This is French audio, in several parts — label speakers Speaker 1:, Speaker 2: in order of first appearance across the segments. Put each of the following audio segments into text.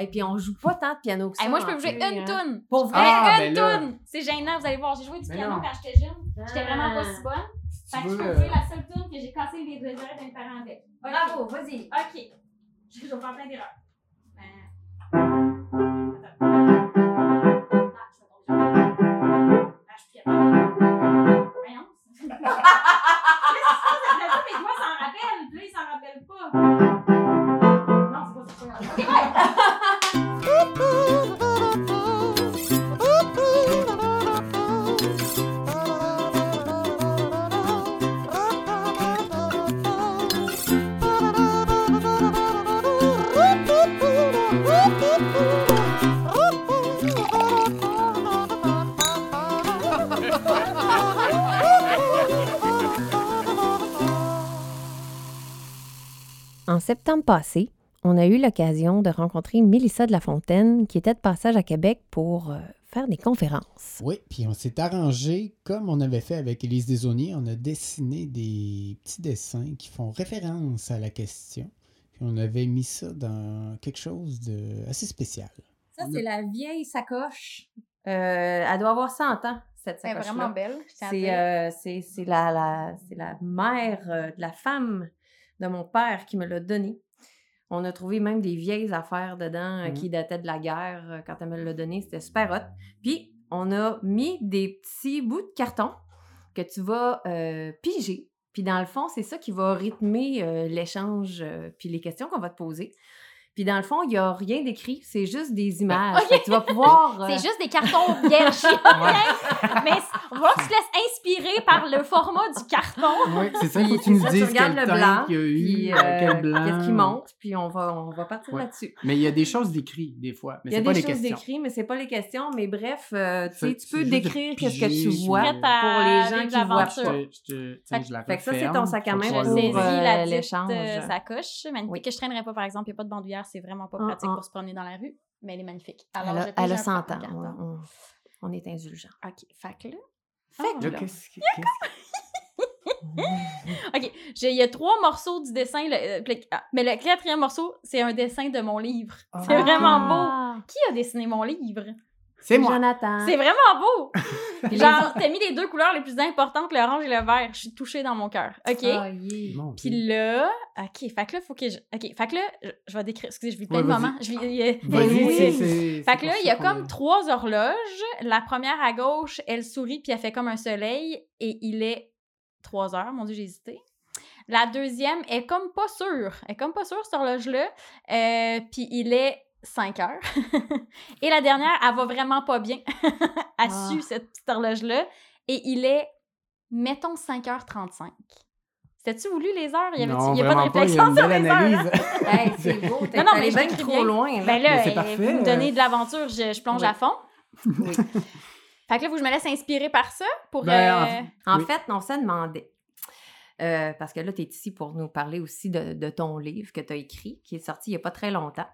Speaker 1: Et puis on joue pas tant de piano que ça.
Speaker 2: Hey, moi, je peux jouer une
Speaker 1: hein.
Speaker 2: toune.
Speaker 1: Pour vrai?
Speaker 3: Ah,
Speaker 2: une
Speaker 3: ben
Speaker 2: toune. C'est gênant, vous allez voir. J'ai joué du
Speaker 3: Ben
Speaker 2: piano
Speaker 3: non.
Speaker 2: quand j'étais jeune. J'étais vraiment pas si bonne. Fait que je peux
Speaker 3: euh,
Speaker 2: jouer la seule toune que j'ai cassé les deux oreilles d'un parent avec.
Speaker 1: Bravo, vas-y.
Speaker 2: Ok. Je vais faire plein d'erreurs. Euh. Ah. Ah, se passe après ça? Mes doigts s'en rappellent. Là, ils s'en rappellent pas.
Speaker 1: Passé, on a eu l'occasion de rencontrer Mélissa de la Fontaine qui était de passage à Québec pour euh, faire des conférences.
Speaker 3: Oui, puis on s'est arrangé comme on avait fait avec Élise Desauniers. On a dessiné des petits dessins qui font référence à la question. Puis on avait mis ça dans quelque chose de assez spécial.
Speaker 1: Ça, c'est la vieille sacoche. Euh, elle doit avoir 100 ans, cette
Speaker 2: Elle est
Speaker 1: sacoche
Speaker 2: vraiment belle.
Speaker 1: C'est euh, c'est- la, la, c'est la mère de la femme de mon père qui me l'a donnée. On a trouvé même des vieilles affaires dedans euh,
Speaker 3: Mhm.
Speaker 1: qui dataient de la guerre euh, quand elle me l'a donnée. C'était super hot. Puis, on a mis des petits bouts de carton que tu vas euh, piger. Puis, dans le fond, c'est ça qui va rythmer l'échange puis les questions qu'on va te poser. Puis, dans le fond, il n'y a rien d'écrit. C'est juste des images. Fait que tu vas pouvoir... euh,
Speaker 2: C'est juste des cartons vierges. Mais on va voir que tu te laisses inspirer par le format du carton.
Speaker 3: Oui, c'est ça, il faut
Speaker 1: Puis
Speaker 3: que tu nous dises quel
Speaker 1: le blanc,
Speaker 3: qu'il y a eu,
Speaker 1: puis,
Speaker 3: euh,
Speaker 1: euh,
Speaker 3: quel blanc.
Speaker 1: qu'est-ce qui monte, puis on va, on va partir
Speaker 3: Ouais.
Speaker 1: là-dessus.
Speaker 3: Mais il y a des choses décrites des fois, mais
Speaker 1: Il y a
Speaker 3: c'est pas
Speaker 1: des
Speaker 3: les
Speaker 1: choses
Speaker 3: questions.
Speaker 1: décrites, mais c'est pas les questions. Mais bref, euh, tu peux décrire qu'est-ce que tu vois
Speaker 3: je
Speaker 1: pour
Speaker 2: à
Speaker 1: les gens qui voient
Speaker 2: l'aventure.
Speaker 1: pas.
Speaker 3: Je, je je
Speaker 1: Fait que ça, c'est ton sac à main
Speaker 2: Je
Speaker 1: pour,
Speaker 3: tu
Speaker 2: saisis
Speaker 3: l'ouvres.
Speaker 1: euh,
Speaker 2: la petite
Speaker 1: l'échange.
Speaker 2: euh, sacoche. Que je traînerais pas, par exemple. Il n'y a pas de bandoulière. C'est vraiment pas
Speaker 1: Ah,
Speaker 2: pratique
Speaker 1: ah.
Speaker 2: pour se promener dans la rue. Mais elle est magnifique.
Speaker 1: Elle
Speaker 2: Alors,
Speaker 1: a, elle a
Speaker 2: un
Speaker 1: 100 ans. On, est indulgent.
Speaker 2: OK. Que là...
Speaker 3: Qu'est-ce que- qu'est-ce
Speaker 2: OK. Il y a trois morceaux du dessin. le- euh, le- ah, mais le quatrième morceau, c'est un dessin de mon livre. C'est
Speaker 3: Ah.
Speaker 2: vraiment beau. Qui a dessiné mon livre?
Speaker 3: C'est moi.
Speaker 1: Jonathan.
Speaker 2: C'est vraiment beau! Genre, t'as mis les deux couleurs les plus importantes, l'orange et le vert. Je suis touchée dans mon cœur. OK?
Speaker 1: Ah, yeah.
Speaker 2: Puis là, OK, fait que là, faut que je. OK, fait que là, je, je vais décrire. Excusez, je vis plein
Speaker 3: Ouais,
Speaker 2: de moments. Je vis.
Speaker 3: Vas-y,
Speaker 1: Oui.
Speaker 3: c'est- c'est-
Speaker 2: Fait que là, il y a comme trois horloges. La première à gauche, elle sourit puis elle fait comme un soleil et il est 3 heures. Mon Dieu, j'ai hésité. La deuxième est comme pas sûre. Elle est comme pas sûre, cette horloge-là. Euh, puis il est 5 heures. et la dernière, elle va vraiment pas bien. elle
Speaker 1: Ah.
Speaker 2: sue cette petite horloge-là. Et il est, mettons, 5h35. C'était-tu voulu les heures? Il y, avait
Speaker 3: Non,
Speaker 2: il y a pas de
Speaker 3: vraiment pas, il y a
Speaker 2: réflexion
Speaker 3: une
Speaker 2: sur les heures. hein?
Speaker 3: analyse.
Speaker 1: Hey, c'est beau.
Speaker 2: Non, non, mais je
Speaker 1: trop
Speaker 2: bien.
Speaker 1: loin. là.
Speaker 2: Ben là,
Speaker 3: Mais c'est
Speaker 2: euh,
Speaker 3: parfait,
Speaker 2: vous me
Speaker 3: euh.
Speaker 2: donnez de l'aventure, je, je plonge
Speaker 1: Oui.
Speaker 2: à fond.
Speaker 1: Oui.
Speaker 2: Fait que là, vous, je me laisse inspirer par ça pour.
Speaker 3: Ben,
Speaker 2: euh,
Speaker 1: En
Speaker 3: Oui.
Speaker 1: fait, on s'est demandé. euh, parce que là, tu es ici pour nous parler aussi de, de ton livre que tu as écrit, qui est sorti il n'y a pas très longtemps,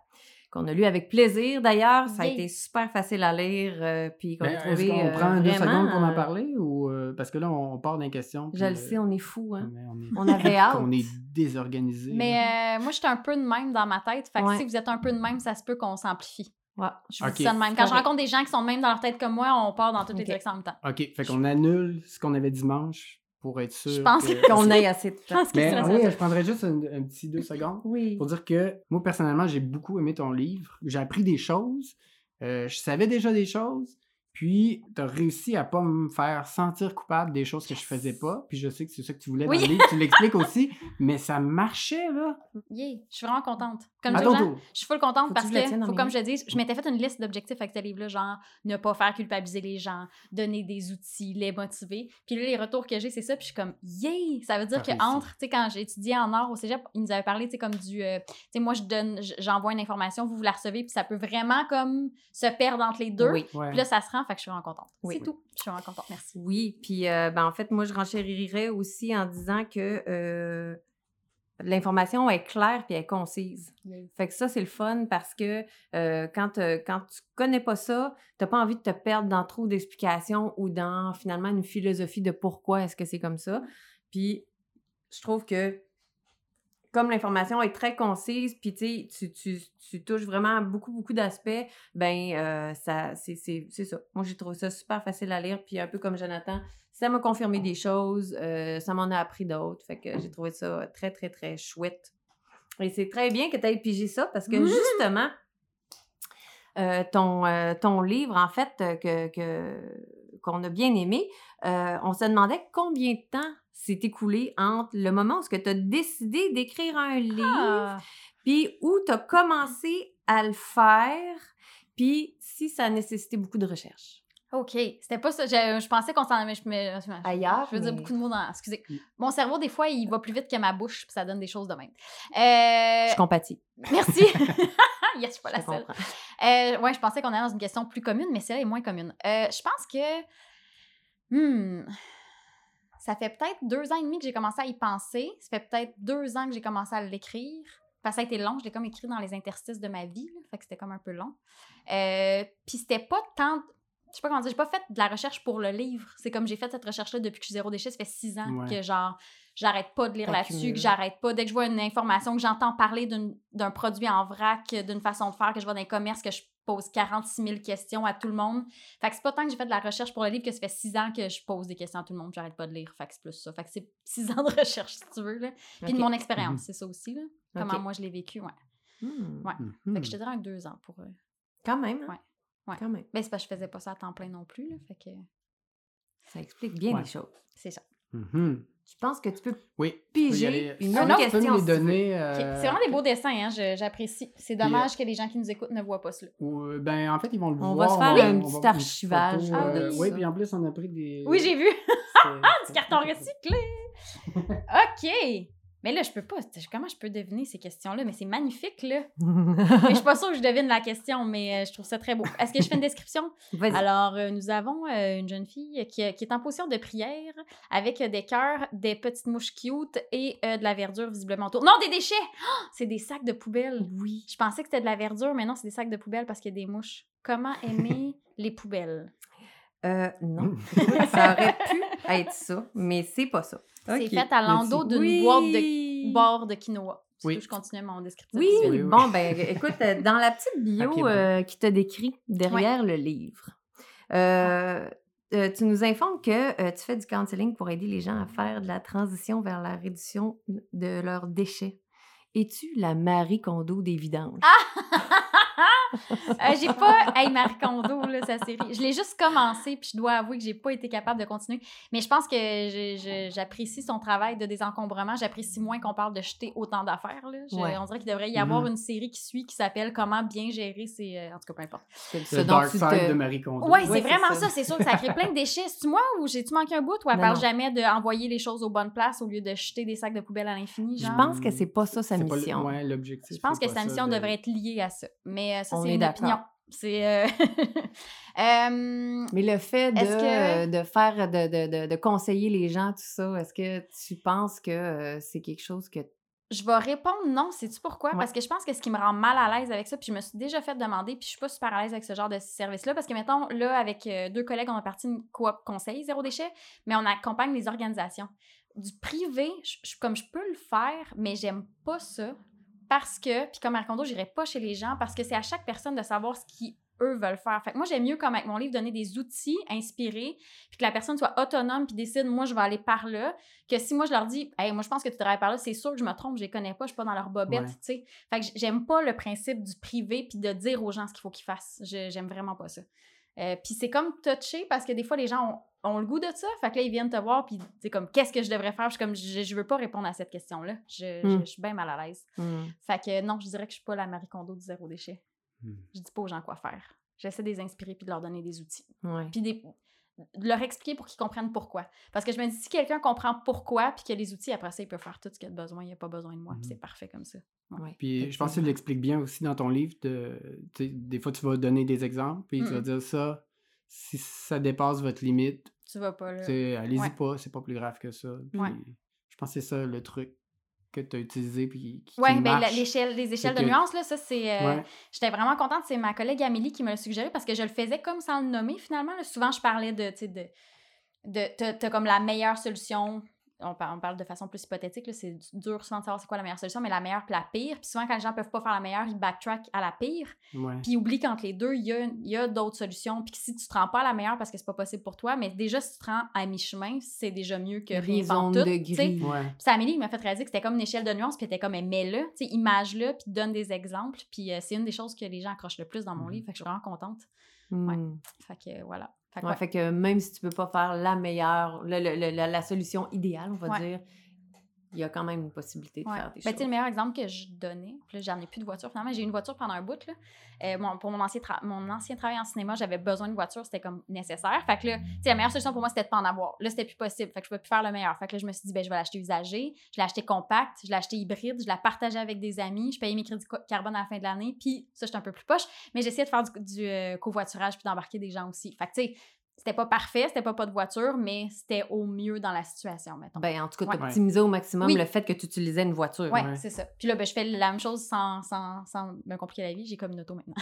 Speaker 1: qu'on a lu avec plaisir d'ailleurs. Ça a été super facile à lire, euh, puis qu'on
Speaker 3: Ben,
Speaker 1: a
Speaker 3: Est-ce
Speaker 1: trouvé.
Speaker 3: qu'on
Speaker 1: euh,
Speaker 3: prend deux
Speaker 1: vraiment,
Speaker 3: secondes pour en
Speaker 1: euh,
Speaker 3: parler ou euh, parce que là on part dans les questions.
Speaker 1: Je le
Speaker 3: euh,
Speaker 1: sais, on est fous. Hein?
Speaker 3: on est- on
Speaker 1: On avait hâte.
Speaker 3: qu'on est désorganisé.
Speaker 2: Mais euh, moi, je suis un peu de même dans ma tête. Fait que
Speaker 1: Ouais.
Speaker 2: si vous êtes un peu de même, ça se peut qu'on s'amplifie.
Speaker 1: Ouais.
Speaker 2: Je vous dis ça de même. Quand je rencontre des gens qui sont de même dans leur tête comme moi, on part dans toutes les directions en même temps.
Speaker 3: OK, fait qu'on annule ce qu'on avait dimanche pour être sûr.
Speaker 2: Je pense
Speaker 1: Qu'on ait assez de
Speaker 2: Je
Speaker 1: temps.
Speaker 3: Mais
Speaker 2: la
Speaker 3: oui, je prendrais juste un, un petit deux secondes
Speaker 1: Oui.
Speaker 3: pour dire que moi, personnellement, j'ai beaucoup aimé ton livre. J'ai appris des choses. Euh, je savais déjà des choses. Puis, tu as réussi à pas me faire sentir coupable des choses que je faisais pas. Puis, je sais que c'est ça que tu voulais
Speaker 2: Oui.
Speaker 3: dans le livre. Tu l'expliques aussi. Mais ça marchait, là.
Speaker 2: Yeah, je suis vraiment contente. Comme je suis full contente parce
Speaker 1: que
Speaker 2: faut comme je dis, je m'étais fait une liste d'objectifs avec ce livre-là, genre ne pas faire culpabiliser les gens, donner des outils, les motiver. Puis là, les retours que j'ai, c'est ça. Puis je suis comme, yay! Ça veut dire que entre, tu sais, quand j'ai étudié en art au cégep, ils nous avaient parlé, tu sais, comme du, euh, tu sais, moi, je donne, j'envoie une information, vous, vous la recevez, puis ça peut vraiment comme se perdre entre les deux.
Speaker 1: Oui.
Speaker 3: Ouais.
Speaker 2: Puis là, ça se rend, fait que je suis vraiment contente.
Speaker 1: Oui.
Speaker 2: c'est tout. Je suis vraiment contente, merci.
Speaker 1: Oui, puis euh, ben, en fait, moi, je renchérirais aussi en disant que euh, l'information est claire puis elle est concise. Fait que ça, c'est le fun parce que euh, quand, euh, quand tu connais pas ça, t'as pas envie de te perdre dans trop d'explications ou dans finalement une philosophie de pourquoi est-ce que c'est comme ça. Puis je trouve que comme l'information est très concise, puis tu, tu, tu, touches vraiment beaucoup, beaucoup d'aspects, ben euh, ça, c'est ça. Moi, j'ai trouvé ça super facile à lire, puis un peu comme Jonathan, ça m'a confirmé des choses, euh, ça m'en a appris d'autres, fait que j'ai trouvé ça très, très, très chouette. Et c'est très bien que tu aies pigé ça, parce que
Speaker 2: Mhm.
Speaker 1: justement, euh, ton, euh, ton livre, en fait, que, que- qu'on a bien aimé, on se demandait combien de temps s'est écoulé entre le moment où tu as décidé d'écrire un livre,
Speaker 2: Ah.
Speaker 1: puis où tu as commencé à le faire, puis si ça a nécessité beaucoup de recherche.
Speaker 2: OK. C'était pas ça. Je, je pensais qu'on s'en avait. Je, je-
Speaker 1: Ailleurs,
Speaker 2: je veux dire beaucoup de mots dans. Excusez.
Speaker 3: Mm.
Speaker 2: Mon cerveau, des fois, il va plus vite que ma bouche, puis ça donne des choses de même. Euh,
Speaker 1: Je compatis.
Speaker 2: Merci. yes, je suis pas la seule. Euh, ouais, je pensais qu'on allait dans une question plus commune, mais celle-là est moins commune. Euh, je pense que. Hmm, ça fait peut-être deux ans et demi que j'ai commencé à y penser. Ça fait peut-être deux ans que j'ai commencé à l'écrire. Parce que ça a été long, je l'ai comme écrit dans les interstices de ma vie, là, fait que c'était comme un peu long. Euh, Puis c'était pas tant. Je sais pas comment dire, j'ai pas fait de la recherche pour le livre. C'est comme j'ai fait cette recherche-là depuis que je suis zéro déchet. Ça fait six ans
Speaker 3: Ouais.
Speaker 2: que genre j'arrête pas de lire là-dessus, que j'arrête pas. Dès que je vois une information, que j'entends parler d'un produit en vrac, d'une façon de faire, que je vois dans les commerces, que je pose 46 000 questions à tout le monde. Fait que c'est pas tant que j'ai fait de la recherche pour le livre que ça fait six ans que je pose des questions à tout le monde, j'arrête pas de lire. Fait que c'est plus ça. Fait que c'est six ans de recherche, si tu veux. Là. Puis de mon expérience,
Speaker 3: Mhm.
Speaker 2: c'est ça aussi. Là. Comment moi je l'ai vécu, ouais.
Speaker 1: Hmm.
Speaker 2: Ouais.
Speaker 3: Mhm.
Speaker 2: Fait que je te dirais un deux ans pour. euh,
Speaker 1: Quand même. hein?
Speaker 2: Ouais. Ouais.
Speaker 1: Quand même.
Speaker 2: Ben, c'est parce que je faisais pas ça à temps plein non plus. Là. Fait que
Speaker 1: Ça explique bien
Speaker 3: Ouais.
Speaker 1: les choses.
Speaker 2: c'est ça.
Speaker 3: Mhm.
Speaker 1: Tu penses que tu peux
Speaker 3: Oui.
Speaker 1: piger
Speaker 3: aller.
Speaker 1: une
Speaker 2: Ah,
Speaker 1: autre
Speaker 2: non,
Speaker 3: Tu peux
Speaker 1: question?
Speaker 3: euh,
Speaker 2: C'est vraiment des beaux dessins, hein, j'apprécie. C'est dommage que les gens qui nous écoutent ne voient pas cela.
Speaker 3: ou, euh, ben, en fait, ils vont le
Speaker 1: On
Speaker 3: voir.
Speaker 1: va se faire
Speaker 3: on
Speaker 1: un
Speaker 3: on
Speaker 1: petit
Speaker 3: va-
Speaker 1: archivage,
Speaker 3: photo,
Speaker 2: Ah
Speaker 3: euh,
Speaker 2: oui.
Speaker 3: oui, puis en plus, on a pris des.
Speaker 2: Oui, j'ai vu
Speaker 3: Ah,
Speaker 2: du carton recyclé. OK. Mais là, je peux pas. Comment je peux deviner ces questions-là? Mais c'est magnifique, là. Mais je suis pas sûre que je devine la question, mais euh, je trouve ça très beau. Est-ce que je fais une description?
Speaker 1: Vas-y.
Speaker 2: Alors, euh, nous avons euh, une jeune fille qui, est en position de prière avec des cœurs, des petites mouches cute et de la verdure visiblement autour. Non, des déchets! Ah! c'est des sacs de poubelle.
Speaker 1: Oui.
Speaker 2: Je pensais que c'était de la verdure, mais non, c'est des sacs de poubelle parce qu'il y a des mouches. Comment aimer les poubelles?
Speaker 1: Euh, non. ça aurait pu être ça, mais c'est pas ça.
Speaker 2: C'est fait à l'endos d'une
Speaker 1: Oui.
Speaker 2: boîte de bord de quinoa.
Speaker 3: Oui.
Speaker 2: je continue mon descriptif.
Speaker 1: Oui.
Speaker 3: Oui, oui.
Speaker 1: bon, ben écoute, euh, dans la petite bio euh, qui t'a décrit derrière le livre, euh, euh, tu nous informes que euh, tu fais du counseling pour aider les gens à faire de la transition vers la réduction de leurs déchets. Es-tu la Marie Kondo des vidanges?
Speaker 2: Euh, j'ai pas. Hey, Marie Kondo, là, sa série. Je l'ai juste commencé, puis je dois avouer que j'ai pas été capable de continuer. Mais je pense que j'apprécie son travail de désencombrement. J'apprécie moins qu'on parle de jeter autant d'affaires.
Speaker 1: Ouais.
Speaker 2: On dirait qu'il devrait y avoir
Speaker 3: Mhm.
Speaker 2: une série qui suit qui s'appelle Comment bien gérer ses. euh, En tout cas, peu importe.
Speaker 1: C'est
Speaker 3: Le Dark Side de Marie Kondo.
Speaker 2: Ouais,
Speaker 1: Ouais,
Speaker 2: c'est
Speaker 1: c'est
Speaker 2: vraiment
Speaker 1: ça.
Speaker 2: ça. C'est sûr que ça crée plein de déchets. C'est-tu moi ou j'ai-tu manqué un bout ou elle
Speaker 1: Non,
Speaker 2: parle
Speaker 1: non.
Speaker 2: jamais d'envoyer les choses aux bonnes places au lieu de jeter des sacs de poubelle à l'infini?
Speaker 1: Je pense que c'est pas ça sa
Speaker 3: C'est pas le-
Speaker 1: mission.
Speaker 3: l'objectif.
Speaker 2: Je pense
Speaker 3: c'est
Speaker 2: que sa mission
Speaker 3: de-
Speaker 2: devrait être liée à ça. Mais euh, ça,
Speaker 1: On
Speaker 2: c'est
Speaker 1: est d'accord.
Speaker 2: C'est. euh, euh,
Speaker 1: Mais le fait de,
Speaker 2: que-
Speaker 1: de faire, de, de, de, conseiller les gens, tout ça, est-ce que tu penses que euh, c'est quelque chose que...
Speaker 2: Je vais répondre non. Sais-tu pourquoi?
Speaker 1: Ouais.
Speaker 2: Parce que je pense que ce qui me rend mal à l'aise avec ça, puis je me suis déjà fait demander, puis je suis pas super à l'aise avec ce genre de service-là, parce que, mettons, là, avec euh, deux collègues, on a parti une coop conseil zéro déchet, mais on accompagne les organisations. Du privé, je- je- comme je peux le faire, mais j'aime pas ça, parce que, puis comme Marcondo, j'irai pas chez les gens, parce que c'est à chaque personne de savoir ce qui eux veulent faire. Fait que moi, j'aime mieux, comme avec mon livre, donner des outils inspirés, puis que la personne soit autonome, puis décide, moi, je vais aller par là, que si moi, je leur dis, hey, moi, je pense que tu devrais aller par là, c'est sûr que je me trompe, je les connais pas, je suis pas dans leur bobette,
Speaker 3: Ouais.
Speaker 2: tu sais. Fait que j'aime pas le principe du privé, puis de dire aux gens ce qu'il faut qu'ils fassent. J'aime vraiment pas ça. Euh, puis c'est comme touché parce que des fois, les gens ont, ont le goût de ça. Fait que là, ils viennent te voir, puis c'est comme, qu'est-ce que je devrais faire? Je suis comme, je, je veux pas répondre à cette question-là. Je, je-
Speaker 1: Hmm.
Speaker 2: je suis bien mal à l'aise. Fait que non, je dirais que je suis pas la Marie Kondo du zéro déchet.
Speaker 3: Hmm.
Speaker 2: Je dis pas aux gens quoi faire. J'essaie de les inspirer puis de leur donner des outils. Puis des- de leur expliquer pour qu'ils comprennent pourquoi. Parce que je me dis, si quelqu'un comprend pourquoi, puis qu'il a les outils, après ça, il peut faire tout ce qu'il a besoin. Il a pas besoin de moi, puis
Speaker 3: Mhm.
Speaker 2: c'est parfait comme ça.
Speaker 1: Ouais,
Speaker 3: Puis je pense que tu l'expliques bien aussi dans ton livre. De, des fois, tu vas donner des exemples, puis tu vas
Speaker 2: Mhm.
Speaker 3: dire ça, si ça dépasse votre limite,
Speaker 2: Tu vas pas là.
Speaker 3: allez-y
Speaker 2: ouais.
Speaker 3: pas, c'est pas plus grave que ça. Puis
Speaker 2: Ouais.
Speaker 3: Je pense que c'est ça le truc que tu as utilisé, puis qui,
Speaker 2: Ouais, ben, l'échelle, les échelles de
Speaker 3: que-
Speaker 2: nuances, là, ça, c'est. euh,
Speaker 3: Ouais.
Speaker 2: J'étais vraiment contente. C'est ma collègue Amélie qui me l'a suggéré parce que je le faisais comme sans le nommer finalement. là. Souvent, je parlais de. tu de, de t'as comme la meilleure solution on, par- on parle de façon plus hypothétique, là, c'est dur souvent de savoir c'est quoi la meilleure solution, mais la meilleure puis la pire. Puis souvent, quand les gens peuvent pas faire la meilleure, ils backtrack à la pire.
Speaker 3: Ouais.
Speaker 2: Puis oublie qu'entre les deux, il y a, il y a d'autres solutions. Puis que si tu te rends pas à la meilleure parce que c'est pas possible pour toi, mais déjà, si tu te rends à mi-chemin, c'est déjà mieux que rien tout.
Speaker 1: de
Speaker 2: tu sais.
Speaker 1: gris.
Speaker 3: Ouais.
Speaker 2: Puis c'est Amélie qui m'a fait réaliser que c'était comme une échelle de nuances, puis elle était comme, mets-le, tu sais, image-le, puis donne des exemples. Puis euh, c'est une des choses que les gens accrochent le plus dans mon
Speaker 3: Mhm.
Speaker 2: livre, fait que je suis vraiment contente.
Speaker 1: Hmm.
Speaker 2: Fait que euh, voilà. Fait que
Speaker 1: Ouais,
Speaker 2: ouais.
Speaker 1: fait que même si tu peux pas faire la meilleure, le- le- le- la, la solution idéale, on va
Speaker 2: Ouais.
Speaker 1: dire, il y a quand même une possibilité de
Speaker 2: Ouais.
Speaker 1: faire des
Speaker 2: Ben,
Speaker 1: choses.
Speaker 2: le meilleur exemple que je donnais, puis là, j'en ai plus de voiture finalement. J'ai eu une voiture pendant un bout. Là. Euh, pour mon ancien, mon ancien travail en cinéma, j'avais besoin d'une voiture, c'était comme nécessaire. Fait que là, la meilleure solution pour moi, c'était de pas en avoir. Là, c'était plus possible. Fait que je pouvais plus faire le meilleur. Fait que là, je me suis dit, ben, je vais l'acheter usagé. Je l'ai acheté compact, je l'ai acheté hybride, je l'ai partagé avec des amis, je payais mes crédits carbone à la fin de l'année. Puis ça, j'étais un peu plus poche. Mais j'essayais de faire du, du, euh, covoiturage puis d'embarquer des gens aussi. Fait que, tu sais, c'était pas parfait, c'était pas pas de voiture, mais c'était au mieux dans la situation, mettons.
Speaker 1: Ben, en tout cas,
Speaker 2: Ouais.
Speaker 1: t'optimisais au maximum
Speaker 2: Oui.
Speaker 1: le fait que tu utilisais une voiture.
Speaker 2: Ouais,
Speaker 3: Ouais.
Speaker 2: c'est ça. Puis là, ben, je fais la même chose sans, sans, sans me compliquer la vie. J'ai comme une auto maintenant.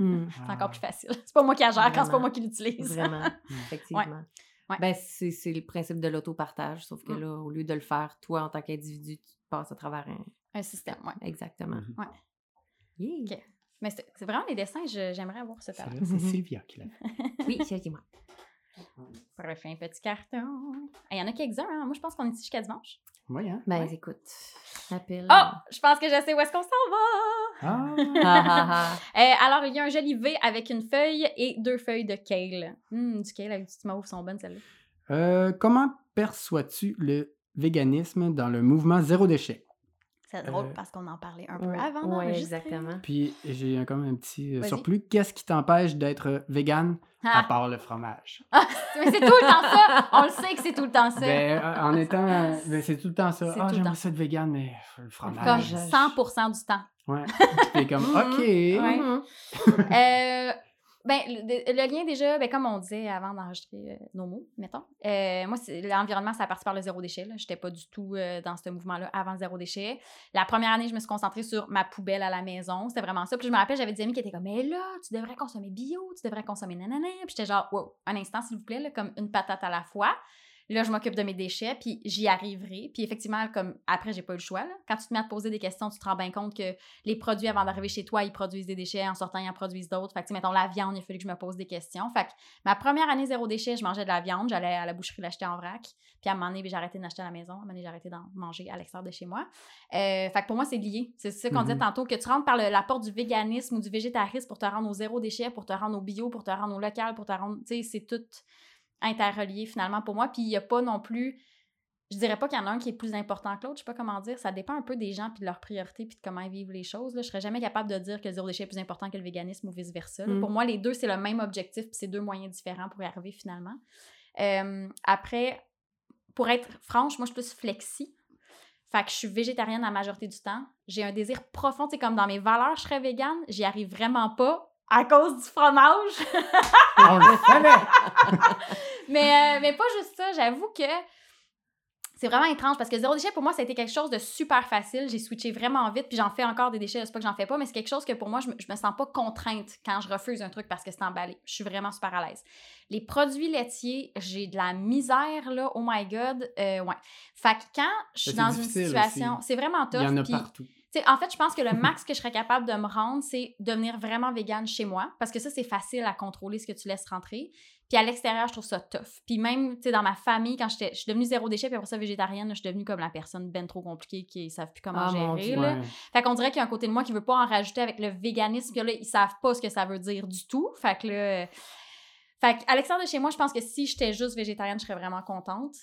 Speaker 1: Hmm.
Speaker 2: C'est encore plus facile. C'est pas moi qui la gère quand c'est pas moi qui l'utilise.
Speaker 1: Vraiment, effectivement.
Speaker 2: Ouais.
Speaker 1: Ben, c'est c'est le principe de l'autopartage, sauf que
Speaker 2: Mm.
Speaker 1: là, au lieu de le faire, toi, en tant qu'individu, tu passes à travers un...
Speaker 2: Un système, ouais.
Speaker 1: Exactement.
Speaker 3: Mhm.
Speaker 2: Ouais.
Speaker 1: Yeah.
Speaker 2: Ok. Mais c'est c'est vraiment les dessins, je- j'aimerais avoir ce talent.
Speaker 3: C'est Sylvia qui l'a fait.
Speaker 1: Oui, c'est dis-moi.
Speaker 2: Pour un petit carton. Ah, Il y en a quelques-uns, hein. Moi, je pense qu'on est ici jusqu'à dimanche.
Speaker 3: Oui, hein?
Speaker 1: Ben, écoute, appelle...
Speaker 2: Oh! Je pense que je sais où est-ce qu'on s'en va!
Speaker 3: Ah!
Speaker 1: Ah, ah, ah.
Speaker 2: Euh, alors, il y a un joli V avec une feuille et deux feuilles de kale. Hum, du kale avec du petit mauve sont bonnes, celles-là.
Speaker 3: Euh, comment perçois-tu le véganisme dans le mouvement zéro déchet?
Speaker 2: C'est drôle
Speaker 3: Euh,
Speaker 2: parce qu'on en parlait un peu
Speaker 1: Ouais,
Speaker 2: avant d'enregistrer.
Speaker 1: exactement.
Speaker 3: Puis j'ai un- comme un petit euh, surplus. Qu'est-ce qui t'empêche d'être vegan à
Speaker 2: Ah,
Speaker 3: part le fromage?
Speaker 2: mais c'est tout le temps ça! On le sait que c'est tout le temps ça.
Speaker 3: Ben, euh, en étant. euh, ben, c'est tout le temps ça. Ah, j'aimerais ça être vegan, mais euh, le
Speaker 2: Comme
Speaker 3: fromage.
Speaker 1: je-
Speaker 2: 100% du temps.
Speaker 3: Ouais. T'es comme. OK.
Speaker 2: Ouais.
Speaker 1: Mhm.
Speaker 2: Euh, ben, le, le lien déjà, ben, comme on disait avant d'enregistrer euh, nos mots, mettons, euh, moi, l'environnement, ça a parti par le zéro déchet. Je n'étais pas du tout euh, dans ce mouvement-là avant le zéro déchet. La première année, je me suis concentrée sur ma poubelle à la maison. C'était vraiment ça. Puis je me rappelle, j'avais des amis qui étaient comme, mais là, tu devrais consommer bio, tu devrais consommer nanana. Puis j'étais genre, wow, un instant, s'il vous plaît, là, comme une patate à la fois. Là, je m'occupe de mes déchets, puis j'y arriverai. Puis effectivement, comme après, j'ai pas eu le choix. là. Quand tu te mets à te poser des questions, tu te rends bien compte que les produits, avant d'arriver chez toi, ils produisent des déchets. En sortant, ils en produisent d'autres. Fait que, mettons, la viande, il a fallu que je me pose des questions. Fait que ma première année zéro déchet, je mangeais de la viande. J'allais à la boucherie l'acheter en vrac. Puis à un moment donné, ben, j'ai arrêté d'acheter à la maison. À un moment donné, j'ai arrêté d'en manger à l'extérieur de chez moi. Euh, fait que pour moi, c'est lié. C'est ça qu'on disait
Speaker 3: Mhm.
Speaker 2: tantôt, que tu rentres par le- la porte du véganisme ou du végétarisme pour te rendre au zéro déchet, pour te rendre au bio, pour te rendre au local, pour te rendre... Tu sais, c'est tout interrelié finalement pour moi. Puis il n'y a pas non plus... Je dirais pas qu'il y en a un qui est plus important que l'autre, je sais pas comment dire. Ça dépend un peu des gens puis de leurs priorités puis de comment ils vivent les choses. Là. Je serais jamais capable de dire que le zéro déchet est plus important que le véganisme ou vice-versa. là.
Speaker 1: Mm.
Speaker 2: Pour moi, les deux, c'est le même objectif puis c'est deux moyens différents pour y arriver finalement. Euh, après, pour être franche, moi, je suis plus flexi. Fait que je suis végétarienne la majorité du temps. J'ai un désir profond, c'est comme dans mes valeurs, je serais végane. J'y arrive vraiment pas à cause du fromage.
Speaker 3: On le savait!
Speaker 2: mais, euh, mais pas juste ça, j'avoue que c'est vraiment étrange parce que zéro déchet pour moi ça a été quelque chose de super facile. J'ai switché vraiment vite puis j'en fais encore des déchets. C'est pas que j'en fais pas, mais c'est quelque chose que pour moi je me, je me sens pas contrainte quand je refuse un truc parce que c'est emballé. Je suis vraiment super à l'aise. Les produits laitiers, j'ai de la misère là. Oh my god, euh, ouais. Fait que quand je suis dans une situation, c'est vraiment tough.
Speaker 3: Il y en a partout.
Speaker 2: En fait, je pense que le max que je serais capable de me rendre, c'est devenir vraiment végane chez moi. Parce que ça, c'est facile à contrôler ce que tu laisses rentrer. Puis à l'extérieur, je trouve ça tough. Puis même, tu sais, dans ma famille, quand j'étais, je suis devenue zéro déchet, puis après ça, végétarienne, je suis devenue comme la personne ben trop compliquée qui ne savent plus comment
Speaker 1: Ah,
Speaker 2: gérer.
Speaker 1: Dieu,
Speaker 2: là.
Speaker 3: Ouais.
Speaker 2: Fait qu'on dirait qu'il y a un côté de moi qui veut pas en rajouter avec le véganisme. Puis là, ils savent pas ce que ça veut dire du tout. Fait que là... Fait qu'à l'extérieur de chez moi, je pense que si j'étais juste végétarienne, je serais vraiment contente.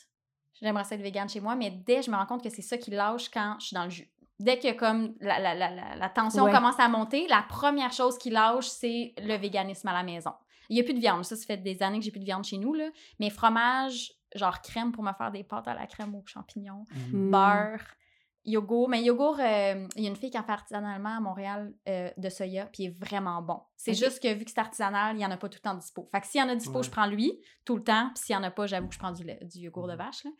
Speaker 2: J'aimerais être végane chez moi, mais dès je me rends compte que c'est ça qui lâche quand je suis dans le jus. Dès que comme la, la, la, la, la tension
Speaker 1: Ouais.
Speaker 2: commence à monter, la première chose qui lâche, c'est le véganisme à la maison. Il n'y a plus de viande. Ça, ça fait des années que j'ai plus de viande chez nous. Là. Mais fromage, genre crème pour me faire des pâtes à la crème aux champignons
Speaker 1: Mm.
Speaker 2: beurre, yogourt. Mais yogourt, euh, il y a une fille qui en fait artisanalement à Montréal euh, de soya, puis il est vraiment bon. C'est juste que vu que c'est artisanal, il n'y en a pas tout le temps dispo. Fait que s'il y en a dispo,
Speaker 3: Ouais.
Speaker 2: je prends lui tout le temps, puis s'il n'y en a pas, j'avoue que je prends du, lait- du yogourt de vache. Là.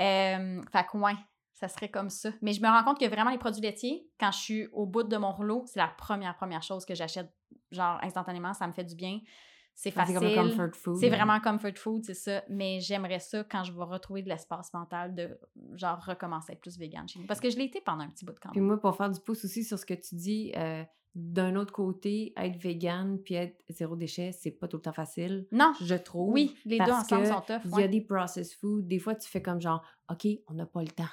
Speaker 2: Euh, fait que ouais, ça serait comme ça. Mais je me rends compte que vraiment les produits laitiers, quand je suis au bout de mon rouleau, c'est la première, première chose que j'achète, genre instantanément, ça me fait du bien. c'est
Speaker 1: C'est
Speaker 2: facile.
Speaker 1: comme un comfort food.
Speaker 2: C'est vraiment comfort food, c'est ça. Mais j'aimerais ça quand je vais retrouver de l'espace mental de genre recommencer à être plus vegan chez nous. Parce que je l'ai été pendant un petit bout de quand
Speaker 1: Puis moi, pour faire du pouce aussi sur ce que tu dis, euh, d'un autre côté, être vegan puis être zéro déchet, c'est pas tout le temps facile,
Speaker 2: Non,
Speaker 1: je trouve.
Speaker 2: oui, les deux ensemble sont tough.
Speaker 1: Il y a des processed food. Des fois, tu fais comme genre, OK, on n'a pas le temps,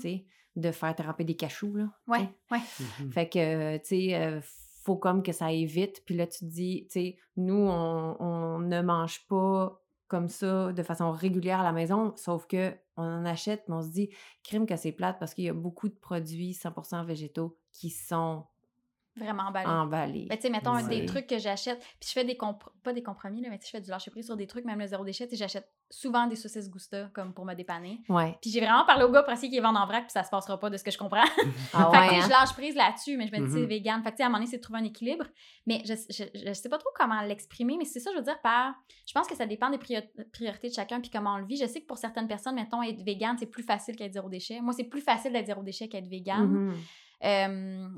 Speaker 1: Sais, de faire tremper des cachous, là.
Speaker 2: Ouais, ouais.
Speaker 3: Mhm.
Speaker 1: Fait que, tu sais, euh, faut comme que ça aille vite. Puis là, tu te dis, tu sais, nous, on, on ne mange pas comme ça de façon régulière à la maison, sauf que on en achète, mais on se dit, crime que c'est plate parce qu'il y a beaucoup de produits 100% végétaux qui sont
Speaker 2: Vraiment emballé.
Speaker 1: emballés.
Speaker 2: Ben, tu sais, mettons, des trucs que j'achète, puis je fais des compr- pas des compromis, là, mais je fais du lâcher prise sur des trucs, même le zéro déchet, tu sais, j'achète souvent des saucisses Gusta, comme pour me dépanner.
Speaker 1: Ouais.
Speaker 2: Puis j'ai vraiment parlé au gars pour essayer qu'ils vendent en vrac, puis ça se passera pas de ce que je comprends.
Speaker 1: Ah
Speaker 2: fait
Speaker 1: ouais,
Speaker 2: que tu sais,
Speaker 1: hein?
Speaker 2: je lâche prise là-dessus, mais je me dis, c'est
Speaker 3: Mhm.
Speaker 2: vegan. Fait que tu sais, à un moment donné, c'est de trouver un équilibre. Mais je, je, je sais pas trop comment l'exprimer, mais c'est ça, je veux dire, par. Je pense que ça dépend des priori- priorités de chacun, puis comment on le vit. Je sais que pour certaines personnes, mettons, être vegan, c'est plus facile qu'être zéro déchet. Moi, c'est plus facile d'être zéro déchet qu'être vegan.
Speaker 1: Mhm.
Speaker 2: Euh,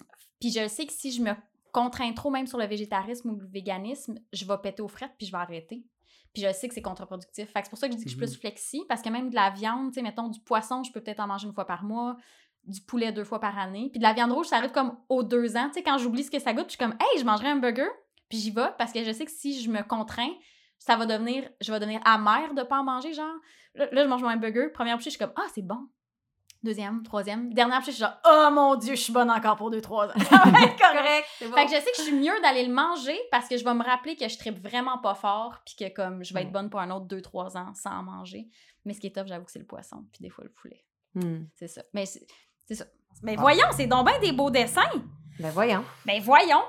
Speaker 2: puis je sais que si je me contrains trop même sur le végétarisme ou le véganisme, je vais péter aux frettes puis je vais arrêter. Puis je sais que c'est contre-productif. Fait que c'est pour ça que je dis que je suis plus
Speaker 3: Mhm.
Speaker 2: flexi parce que même de la viande, tu sais, mettons du poisson, je peux peut-être en manger une fois par mois, du poulet deux fois par année. Puis de la viande rouge, ça arrive comme aux deux ans. Tu sais, quand j'oublie ce que ça goûte, je suis comme, hey, je mangerai un burger. Puis j'y vais parce que je sais que si je me contrains, ça va devenir, je vais devenir amère de pas en manger, genre. Là, là, je mange mon burger. Première bouchée, je suis comme, ah, c'est bon. Deuxième, troisième. Dernière bouchée, je suis genre, oh mon Dieu, je suis bonne encore pour deux, trois ans. Ça va être correct.
Speaker 1: bon.
Speaker 2: Fait que je sais que je suis mieux d'aller le manger parce que je vais me rappeler que je tripe vraiment pas fort puis que comme je vais être
Speaker 1: Mm.
Speaker 2: bonne pour un autre 2-3 ans sans en manger. Mais ce qui est top, j'avoue que c'est le poisson puis des fois le poulet.
Speaker 1: Hmm.
Speaker 2: C'est ça. Mais c'est c'est ça. Mais voyons, c'est donc bien des beaux dessins.
Speaker 1: Ben voyons.
Speaker 2: Ben voyons.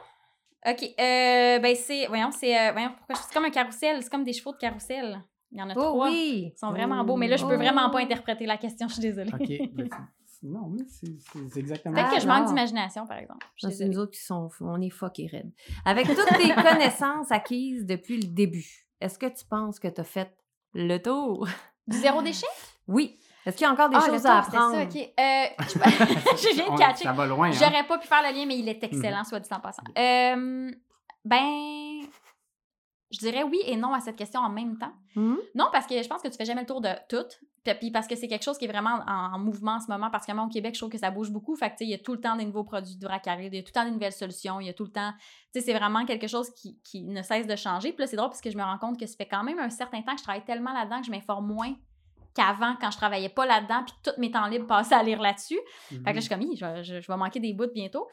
Speaker 2: OK. Euh, ben c'est... Voyons, c'est... euh, voyons, pourquoi... je- C'est comme un carrousel. C'est comme des chevaux de carrousel. Il y en a
Speaker 1: Oh
Speaker 2: trois.
Speaker 1: oui!
Speaker 2: Ils sont vraiment beaux. Mais là, je peux vraiment pas
Speaker 1: Oh.
Speaker 2: interpréter la question. Je suis désolée.
Speaker 3: OK. ben, c'est- non, mais c'est exactement
Speaker 2: Peut-être
Speaker 1: Ah,
Speaker 2: que je manque
Speaker 1: non.
Speaker 2: d'imagination, par exemple.
Speaker 1: C'est nous autres qui sont... On est fuckés raides. Avec toutes tes connaissances acquises depuis le début, est-ce que tu penses que tu as fait le tour?
Speaker 2: Du zéro déchet?
Speaker 1: Oui. Est-ce qu'il y a encore des
Speaker 2: Ah,
Speaker 1: choses à
Speaker 2: tour,
Speaker 1: apprendre?
Speaker 2: ça, OK. Euh, je- viens de catcher.
Speaker 3: Ça va loin. hein?
Speaker 2: J'aurais pas pu faire le lien, mais il est excellent, soit dit en passant. Euh, ben, je dirais oui et non à cette question en même temps.
Speaker 1: Hmm?
Speaker 2: Non, parce que je pense que tu fais jamais le tour de tout. Puis- parce que c'est quelque chose qui est vraiment en, en mouvement en ce moment, parce que moi, au Québec, je trouve que ça bouge beaucoup. Fait que, tu sais, il y a tout le temps des nouveaux produits de Dracaride, il y a tout le temps des nouvelles solutions, il y a tout le temps... Tu sais, c'est vraiment quelque chose qui, qui ne cesse de changer. Puis là, c'est drôle parce que je me rends compte que ça fait quand même un certain temps que je travaille tellement là-dedans que je m'informe moins qu'avant, quand je travaillais pas là-dedans, puis tous mes temps libres passaient à lire là-dessus. Fait que là, je suis comme, Hi, je, vais- je- je vais manquer des bouts bientôt.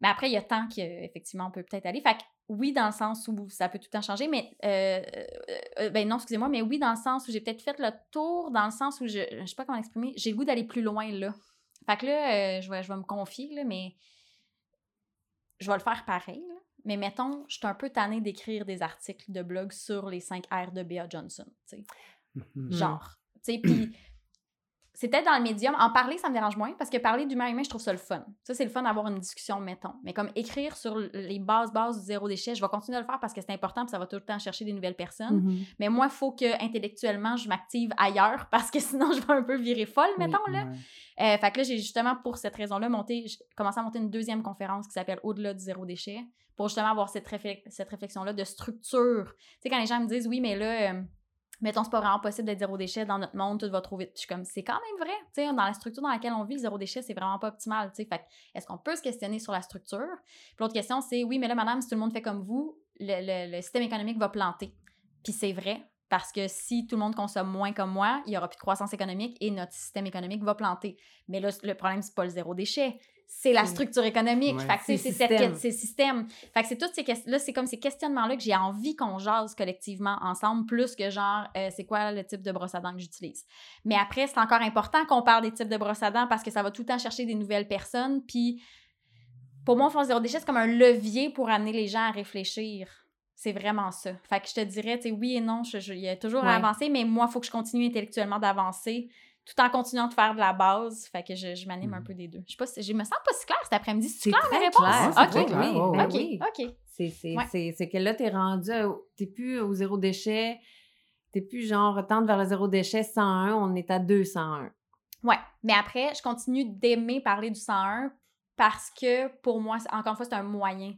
Speaker 2: Mais après, il y a tant qu'effectivement, on peut peut-être aller. Fait que oui, dans le sens où ça peut tout le temps changer, mais. euh, euh, euh, ben non, excusez-moi, mais oui, dans le sens où j'ai peut-être fait le tour, dans le sens où je. Je sais pas comment l'exprimer, j'ai le goût d'aller plus loin là. Fait que là, euh, je, vais, je vais me confier, là, mais. Je vais le faire pareil, là. Mais mettons, je suis un peu tannée d'écrire des articles de blog sur les 5 R de Bea Johnson, tu sais
Speaker 3: Mhm.
Speaker 2: genre. Tu sais, puis peut-être dans le médium. En parler, ça me dérange moins parce que parler d'humain à humain, je trouve ça le fun. Ça, c'est le fun d'avoir une discussion, mettons. Mais comme écrire sur les bases, bases du zéro déchet, je vais continuer à le faire parce que c'est important puis ça va tout le temps chercher des nouvelles personnes.
Speaker 1: Mhm.
Speaker 2: Mais moi, il faut que intellectuellement, je m'active ailleurs parce que sinon, je vais un peu virer folle,
Speaker 1: Oui,
Speaker 2: mettons, là.
Speaker 3: Ouais.
Speaker 2: Euh, fait que là, j'ai justement, pour cette raison-là, monté, commencé à monter une deuxième conférence qui s'appelle Au-delà du zéro déchet pour justement avoir cette réflexion-là de structure. Tu sais, quand les gens me disent, oui, mais là, euh, mettons, c'est pas vraiment possible d'être zéro déchet dans notre monde, tout va trop vite. Je suis comme, c'est quand même vrai. Tu sais, dans la structure dans laquelle on vit, le zéro déchet, c'est vraiment pas optimal. Tu sais, fait est-ce qu'on peut se questionner sur la structure? Puis l'autre question, c'est, oui, mais là, madame, si tout le monde fait comme vous, le, le- le système économique va planter. Puis c'est vrai. Parce que si tout le monde consomme moins comme moi, il n'y aura plus de croissance économique et notre système économique va planter. Mais là, le problème, c'est pas le zéro déchet. C'est la
Speaker 1: C'est-
Speaker 2: structure économique.
Speaker 3: Ouais.
Speaker 2: Fait que c'est
Speaker 1: C'est
Speaker 2: c'est cette
Speaker 1: système.
Speaker 2: que- c'est le système. Fait que c'est toutes ces questions là, c'est comme ces questionnements-là que j'ai envie qu'on jase collectivement ensemble, plus que genre, euh, c'est quoi le type de brosse à dents que j'utilise. Mais après, c'est encore important qu'on parle des types de brosse à dents parce que ça va tout le temps chercher des nouvelles personnes. Puis, pour moi, Fonds Zéro Déchet, c'est comme un levier pour amener les gens à réfléchir. C'est vraiment ça. Fait que je te dirais, tu sais, oui et non, il y a toujours à avancer, mais moi, il faut que je continue intellectuellement d'avancer tout en continuant de faire de la base. Fait que je, je m'anime un
Speaker 3: Mhm.
Speaker 2: peu des deux. Je sais pas si, je me sens pas si claire cet après-midi. C'est clair
Speaker 1: très
Speaker 2: mes réponses?
Speaker 1: clair.
Speaker 3: c'est
Speaker 2: OK.
Speaker 3: très clair.
Speaker 1: Oui,
Speaker 3: Oh,
Speaker 1: ben
Speaker 2: OK,
Speaker 1: oui.
Speaker 2: OK.
Speaker 1: C'est, c'est,
Speaker 2: Ouais.
Speaker 1: que là, t'es rendu, t'es plus au zéro déchet, t'es plus genre tendre vers le zéro déchet 101, on est à 201.
Speaker 2: Ouais, mais après, je continue d'aimer parler du 101 parce que pour moi, encore une fois, c'est un moyen.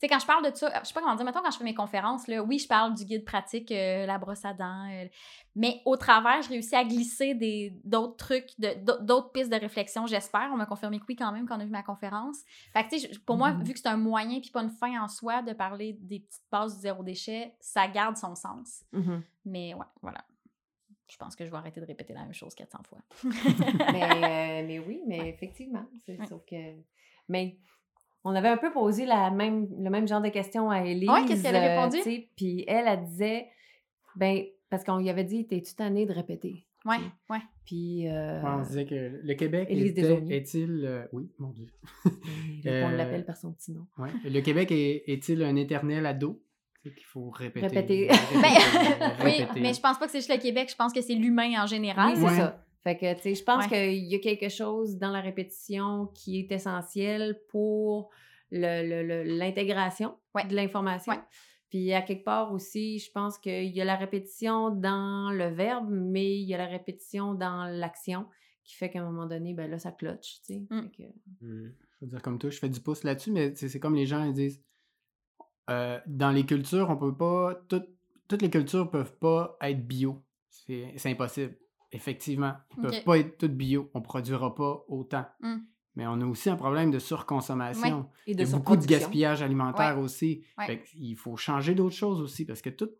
Speaker 2: Sais, quand je parle de ça, je sais pas comment dire, mettons quand je fais mes conférences, là, oui, je parle du guide pratique, euh, la brosse à dents, euh, mais au travers, je réussis à glisser d'autres trucs, d'autres pistes de réflexion, j'espère. On m'a confirmé que oui, quand même, quand on a vu ma conférence. Fait que, tu sais, je- pour moi,
Speaker 4: Mhm.
Speaker 2: vu que c'est un moyen puis pas une fin en soi de parler des petites bases du zéro déchet, ça garde son sens.
Speaker 1: Mhm.
Speaker 2: Mais ouais, voilà. Je pense que je vais arrêter de répéter la même chose 400 fois.
Speaker 1: mais, euh, mais oui, mais effectivement.
Speaker 2: Ouais.
Speaker 1: Sauf que. Mais on avait un peu posé la même, le même genre de questions à Élise.
Speaker 2: Ouais, qu'est-ce qu'elle a
Speaker 1: euh,
Speaker 2: répondu?
Speaker 1: Puis elle, elle disait, ben, parce qu'on lui avait dit, t'es-tu tannée de répéter?
Speaker 2: Ouais, ouais.
Speaker 1: Puis. euh,
Speaker 3: Ouais, on disait que le Québec est-il... euh, oui, mon Dieu.
Speaker 1: ben, on l'appelle par son petit nom.
Speaker 3: Ouais. Le Québec est- est-il un éternel ado? C'est qu'il faut répéter.
Speaker 1: Répéter.
Speaker 2: Oui,
Speaker 3: répéter.
Speaker 2: mais je pense pas que c'est juste le Québec, je pense que c'est l'humain en général.
Speaker 1: Oui, c'est
Speaker 3: Ouais.
Speaker 1: ça. Fait que, tu sais, je pense
Speaker 2: Ouais.
Speaker 1: qu'il y a quelque chose dans la répétition qui est essentiel pour le- le- le- l'intégration
Speaker 2: Ouais.
Speaker 1: de l'information.
Speaker 2: Ouais.
Speaker 1: Puis à quelque part aussi, je pense qu'il y a la répétition dans le verbe, mais il y a la répétition dans l'action qui fait qu'à un moment donné, ben là, ça cloche, tu sais.
Speaker 2: Mm.
Speaker 1: Que-
Speaker 3: Hmm. Je veux dire comme toi, je fais du pouce là-dessus, mais c'est c'est comme les gens ils disent. euh, dans les cultures, on peut pas. toutes- toutes les cultures peuvent pas être bio. C'est c'est impossible. Effectivement. Ils
Speaker 2: Ok.
Speaker 3: peuvent pas être toutes bio. On produira pas autant.
Speaker 2: Hmm.
Speaker 3: Mais on a aussi un problème de surconsommation.
Speaker 1: Et
Speaker 3: Il
Speaker 1: de
Speaker 3: y a beaucoup de gaspillage alimentaire aussi.
Speaker 2: Ouais.
Speaker 3: Fait il faut changer d'autres choses aussi parce que tout.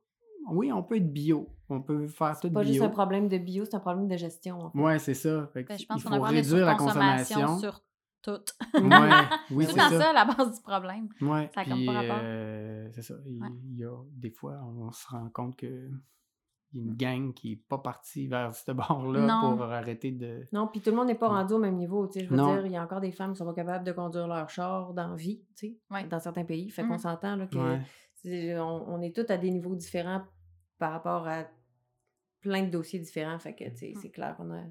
Speaker 3: Oui, on peut être bio. On peut faire tout
Speaker 1: C'est pas
Speaker 3: bio.
Speaker 1: juste un problème de bio, c'est un problème de gestion. en fait.
Speaker 3: Ouais, c'est ça. Fait
Speaker 2: Ben, je pense
Speaker 3: il
Speaker 2: qu'on a
Speaker 3: réduire la consommation.
Speaker 2: sur tout.
Speaker 3: Ouais, oui,
Speaker 2: tout
Speaker 3: c'est
Speaker 2: dans
Speaker 3: ça.
Speaker 2: ça, la base du problème.
Speaker 3: Ouais,
Speaker 2: Ça a comme
Speaker 3: puis,
Speaker 2: pas rapport.
Speaker 3: euh, c'est ça. Il,
Speaker 2: Ouais.
Speaker 3: il y a des fois, on se rend compte que il y a une gang qui est pas partie vers ce bord-là pour arrêter de.
Speaker 1: Non, puis tout le monde n'est pas
Speaker 3: Ouais.
Speaker 1: rendu au même niveau. Tu sais, je veux dire, il y a encore des femmes qui sont pas capables de conduire leur char dans la vie, tu sais,
Speaker 2: Ouais.
Speaker 1: dans certains pays. Fait qu'on s'entend là, que
Speaker 3: Ouais.
Speaker 1: on, on est tous à des niveaux différents par rapport à plein de dossiers différents. Fait que, tu sais,
Speaker 2: Mm.
Speaker 1: c'est clair qu'on a...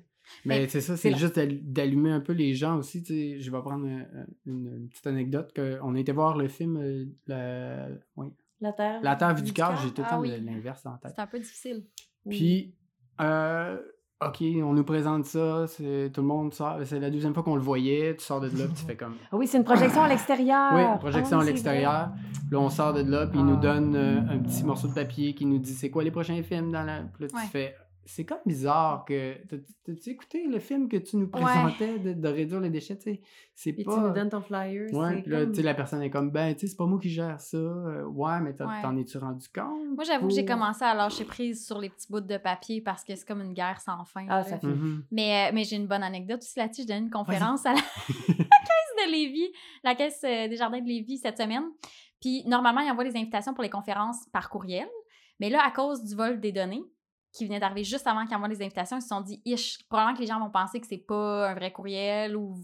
Speaker 3: Mais
Speaker 2: Mais
Speaker 3: c'est ça,
Speaker 1: c'est
Speaker 3: juste d'al- d'allumer un peu les gens aussi. tu sais. Je vais prendre euh, une, une petite anecdote. Que on a été voir le film euh, la... oui,
Speaker 1: La Terre...
Speaker 3: la Terre vue du cœur.
Speaker 1: cœur?
Speaker 3: J'ai tout le
Speaker 2: Ah
Speaker 3: temps
Speaker 2: oui.
Speaker 3: l'inverse en tête.
Speaker 2: C'est un peu difficile.
Speaker 3: Puis, euh, OK, on nous présente ça. c'est- Tout le monde sort. C'est la deuxième fois qu'on le voyait. Tu sors de là, puis tu fais comme.
Speaker 1: Ah oui, c'est une projection à l'extérieur.
Speaker 3: Oui, projection
Speaker 1: Ah
Speaker 3: à
Speaker 1: oui,
Speaker 3: l'extérieur. Là, on sort de là, puis il
Speaker 1: Ah.
Speaker 3: nous donne euh, un petit morceau de papier qui nous dit c'est quoi les prochains films dans la. Puis là, tu
Speaker 2: Ouais.
Speaker 3: fais. C'est comme bizarre que. t'as- T'as-tu écouté le film que tu nous présentais de, de réduire les déchets, tu sais? C'est pas.
Speaker 1: tu nous donnes ton flyer.
Speaker 3: Ouais,
Speaker 1: c'est
Speaker 3: puis là,
Speaker 1: comme-
Speaker 3: tu sais, la personne est comme, ben, tu sais, c'est pas moi qui gère ça. Euh, ouais, mais
Speaker 2: Ouais.
Speaker 3: t'en es-tu rendu compte?
Speaker 2: Moi, j'avoue que j'ai commencé à lâcher prise sur les petits bouts de papier parce que c'est comme une guerre sans fin.
Speaker 1: Ah,
Speaker 2: là.
Speaker 1: ça fait...
Speaker 3: Mhm.
Speaker 2: Mais, euh, mais j'ai une bonne anecdote aussi là-dessus. Je donnais une conférence à la... la caisse de Lévis, la caisse euh, des jardins de Lévis cette semaine. Puis normalement, ils envoient les invitations pour les conférences par courriel. Mais là, à cause du vol des données, qui venait d'arriver juste avant qu'ils envoient les invitations, ils se sont dit, ish, probablement que les gens vont penser que c'est pas un vrai courriel ou, tu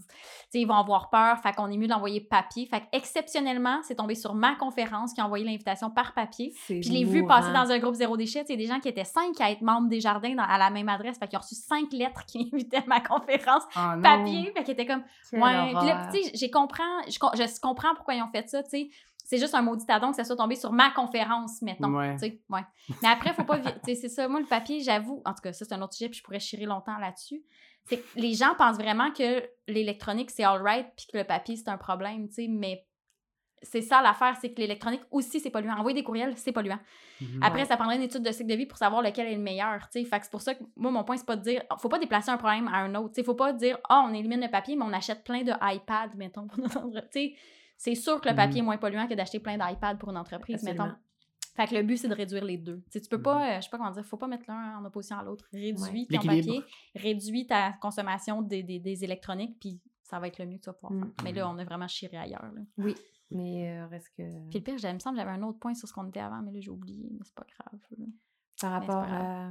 Speaker 2: sais, ils vont avoir peur. Fait qu'on est mieux de l'envoyer papier. Fait exceptionnellement, c'est tombé sur ma conférence qui a envoyé l'invitation par papier. Puis je l'ai vu passer dans un groupe zéro déchet. C'est des gens qui étaient cinq à être membres des jardins dans- à la même adresse. Fait qu'ils ont reçu cinq lettres qui m'invitaient à ma conférence
Speaker 3: non.
Speaker 2: papier. Fait qu'ils étaient comme, ouais. Puis là, tu sais, je comprends pourquoi ils ont fait ça, tu sais. C'est juste un maudit addon que ça soit tombé sur ma conférence, mettons.
Speaker 3: Ouais.
Speaker 2: tu sais, ouais. Mais après, faut pas. c'est ça. Moi, le papier, j'avoue. En tout cas, ça, c'est un autre sujet, puis je pourrais chirer longtemps là-dessus. C'est que les gens pensent vraiment que l'électronique, c'est all right, puis que le papier, c'est un problème, tu sais. Mais c'est ça l'affaire, c'est que l'électronique aussi, c'est polluant. Envoyer des courriels, c'est polluant.
Speaker 3: Mhm.
Speaker 2: Après,
Speaker 1: Ouais.
Speaker 2: ça prendrait une étude de cycle de vie pour savoir lequel est le meilleur, tu sais. Fait c'est pour ça que moi, mon point, c'est pas de dire, faut pas déplacer un problème à un autre. Tu sais, faut pas dire, ah, on élimine le papier, mais on achète plein de iPad, mettons, pour notre entreprise. Tu sais, c'est sûr que le papier
Speaker 3: Mhm.
Speaker 2: est moins polluant que d'acheter plein d'iPad pour une entreprise,
Speaker 1: Absolument.
Speaker 2: mettons. Fait que le but, c'est de réduire les deux. Tu sais, tu peux
Speaker 3: Mhm.
Speaker 2: pas, euh, je sais pas comment dire, faut pas mettre l'un en opposition à l'autre. Réduis ton papier, réduis ta consommation des, des, des électroniques, puis ça va être le mieux que tu vas pouvoir faire. Mais là, on a vraiment chiré ailleurs. là.
Speaker 1: Oui, mais euh, reste que...
Speaker 2: Puis le pire, il me semble que j'avais un autre point sur ce qu'on était avant, mais là, j'ai oublié, mais c'est pas grave. là.
Speaker 1: Par
Speaker 2: Mais
Speaker 1: rapport à...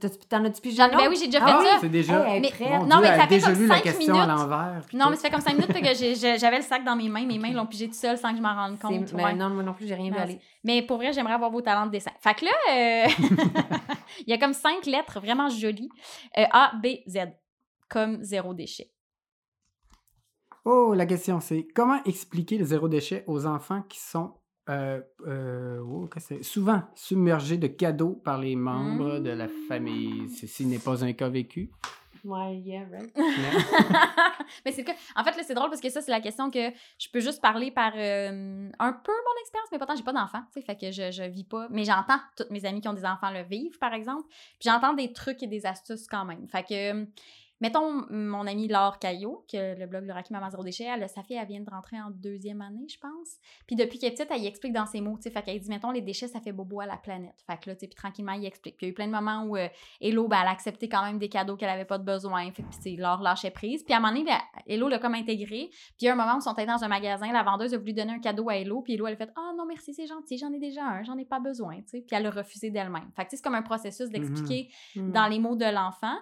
Speaker 1: T'as- T'en as-tu pigé
Speaker 2: J'en-
Speaker 1: un
Speaker 2: ben oui, j'ai déjà
Speaker 1: Ah
Speaker 2: fait
Speaker 1: oui?
Speaker 2: ça.
Speaker 3: C'est déjà.
Speaker 1: Hey,
Speaker 2: Mais-.
Speaker 3: Mon
Speaker 2: Non,
Speaker 3: Dieu,
Speaker 2: mais ça fait
Speaker 3: déjà
Speaker 2: comme
Speaker 3: lu la
Speaker 2: cinq
Speaker 3: question à
Speaker 2: minutes.
Speaker 3: l'envers. puis
Speaker 2: Non, mais ça fait comme cinq minutes que j'avais le sac dans mes mains. Mes mains l'ont pigé tout seul sans que je m'en rende compte.
Speaker 1: mais
Speaker 2: ouais.
Speaker 1: non, moi non plus, j'ai rien vu
Speaker 2: Ah,
Speaker 1: aller.
Speaker 2: Mais pour vrai, j'aimerais avoir vos talents de dessin. Fait que là, euh, il y a comme cinq lettres vraiment jolies. Euh, A, B, Z. Comme zéro déchet.
Speaker 3: Oh, la question c'est comment expliquer le zéro déchet aux enfants qui sont euh, euh, oh, souvent submergés de cadeaux par les membres de la famille. Ceci n'est pas un cas vécu.
Speaker 1: Ouais, yeah, right.
Speaker 2: mais c'est le cas. En fait, là, c'est drôle parce que ça, c'est la question que je peux juste parler par euh, un peu mon expérience, mais pourtant, j'ai pas d'enfants, tu sais, fait que je, je vis pas. Mais j'entends toutes mes amies qui ont des enfants le vivre, par exemple. Puis j'entends des trucs et des astuces quand même. Fait que, mettons, mon amie Laure Caillot, que le blog Le Raki Maman Zéro Déchet, elle, sa fille, elle vient de rentrer en deuxième année, je pense. Puis depuis qu'elle est petite, elle y explique dans ses mots, tu sais, fait qu'elle dit, mettons, les déchets, ça fait bobo à la planète. Fait que là, tu sais, puis tranquillement, il explique. Puis il y a eu plein de moments où euh, Hello, ben, elle a accepté quand même des cadeaux qu'elle avait pas de besoin. Fait que, puis, tu sais, Laure lâchait prise. Puis à un moment donné, ben, Hello l'a comme intégré. Puis il y a un moment où ils sont allés dans un magasin, la vendeuse a voulu donner un cadeau à Hello, puis Hello, elle a fait, ah non, merci, c'est gentil, j'en ai déjà un, j'en ai pas besoin, tu sais. Puis elle a refusé d'elle-même. Fait que, c'est comme un processus d'expliquer
Speaker 1: Mm.
Speaker 2: dans les mots de l'enfant.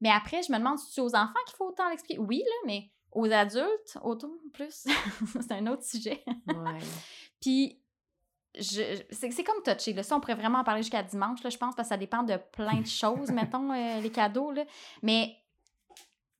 Speaker 2: Mais après, je me demande si c'est aux enfants qu'il faut autant l'expliquer? Oui, là, mais aux adultes, autant plus. c'est un autre sujet.
Speaker 1: Ouais.
Speaker 2: Puis, c'est comme touché. Là. Ça, on pourrait vraiment en parler jusqu'à dimanche, là, je pense, parce que ça dépend de plein de choses, mettons, euh, les cadeaux. Là. Mais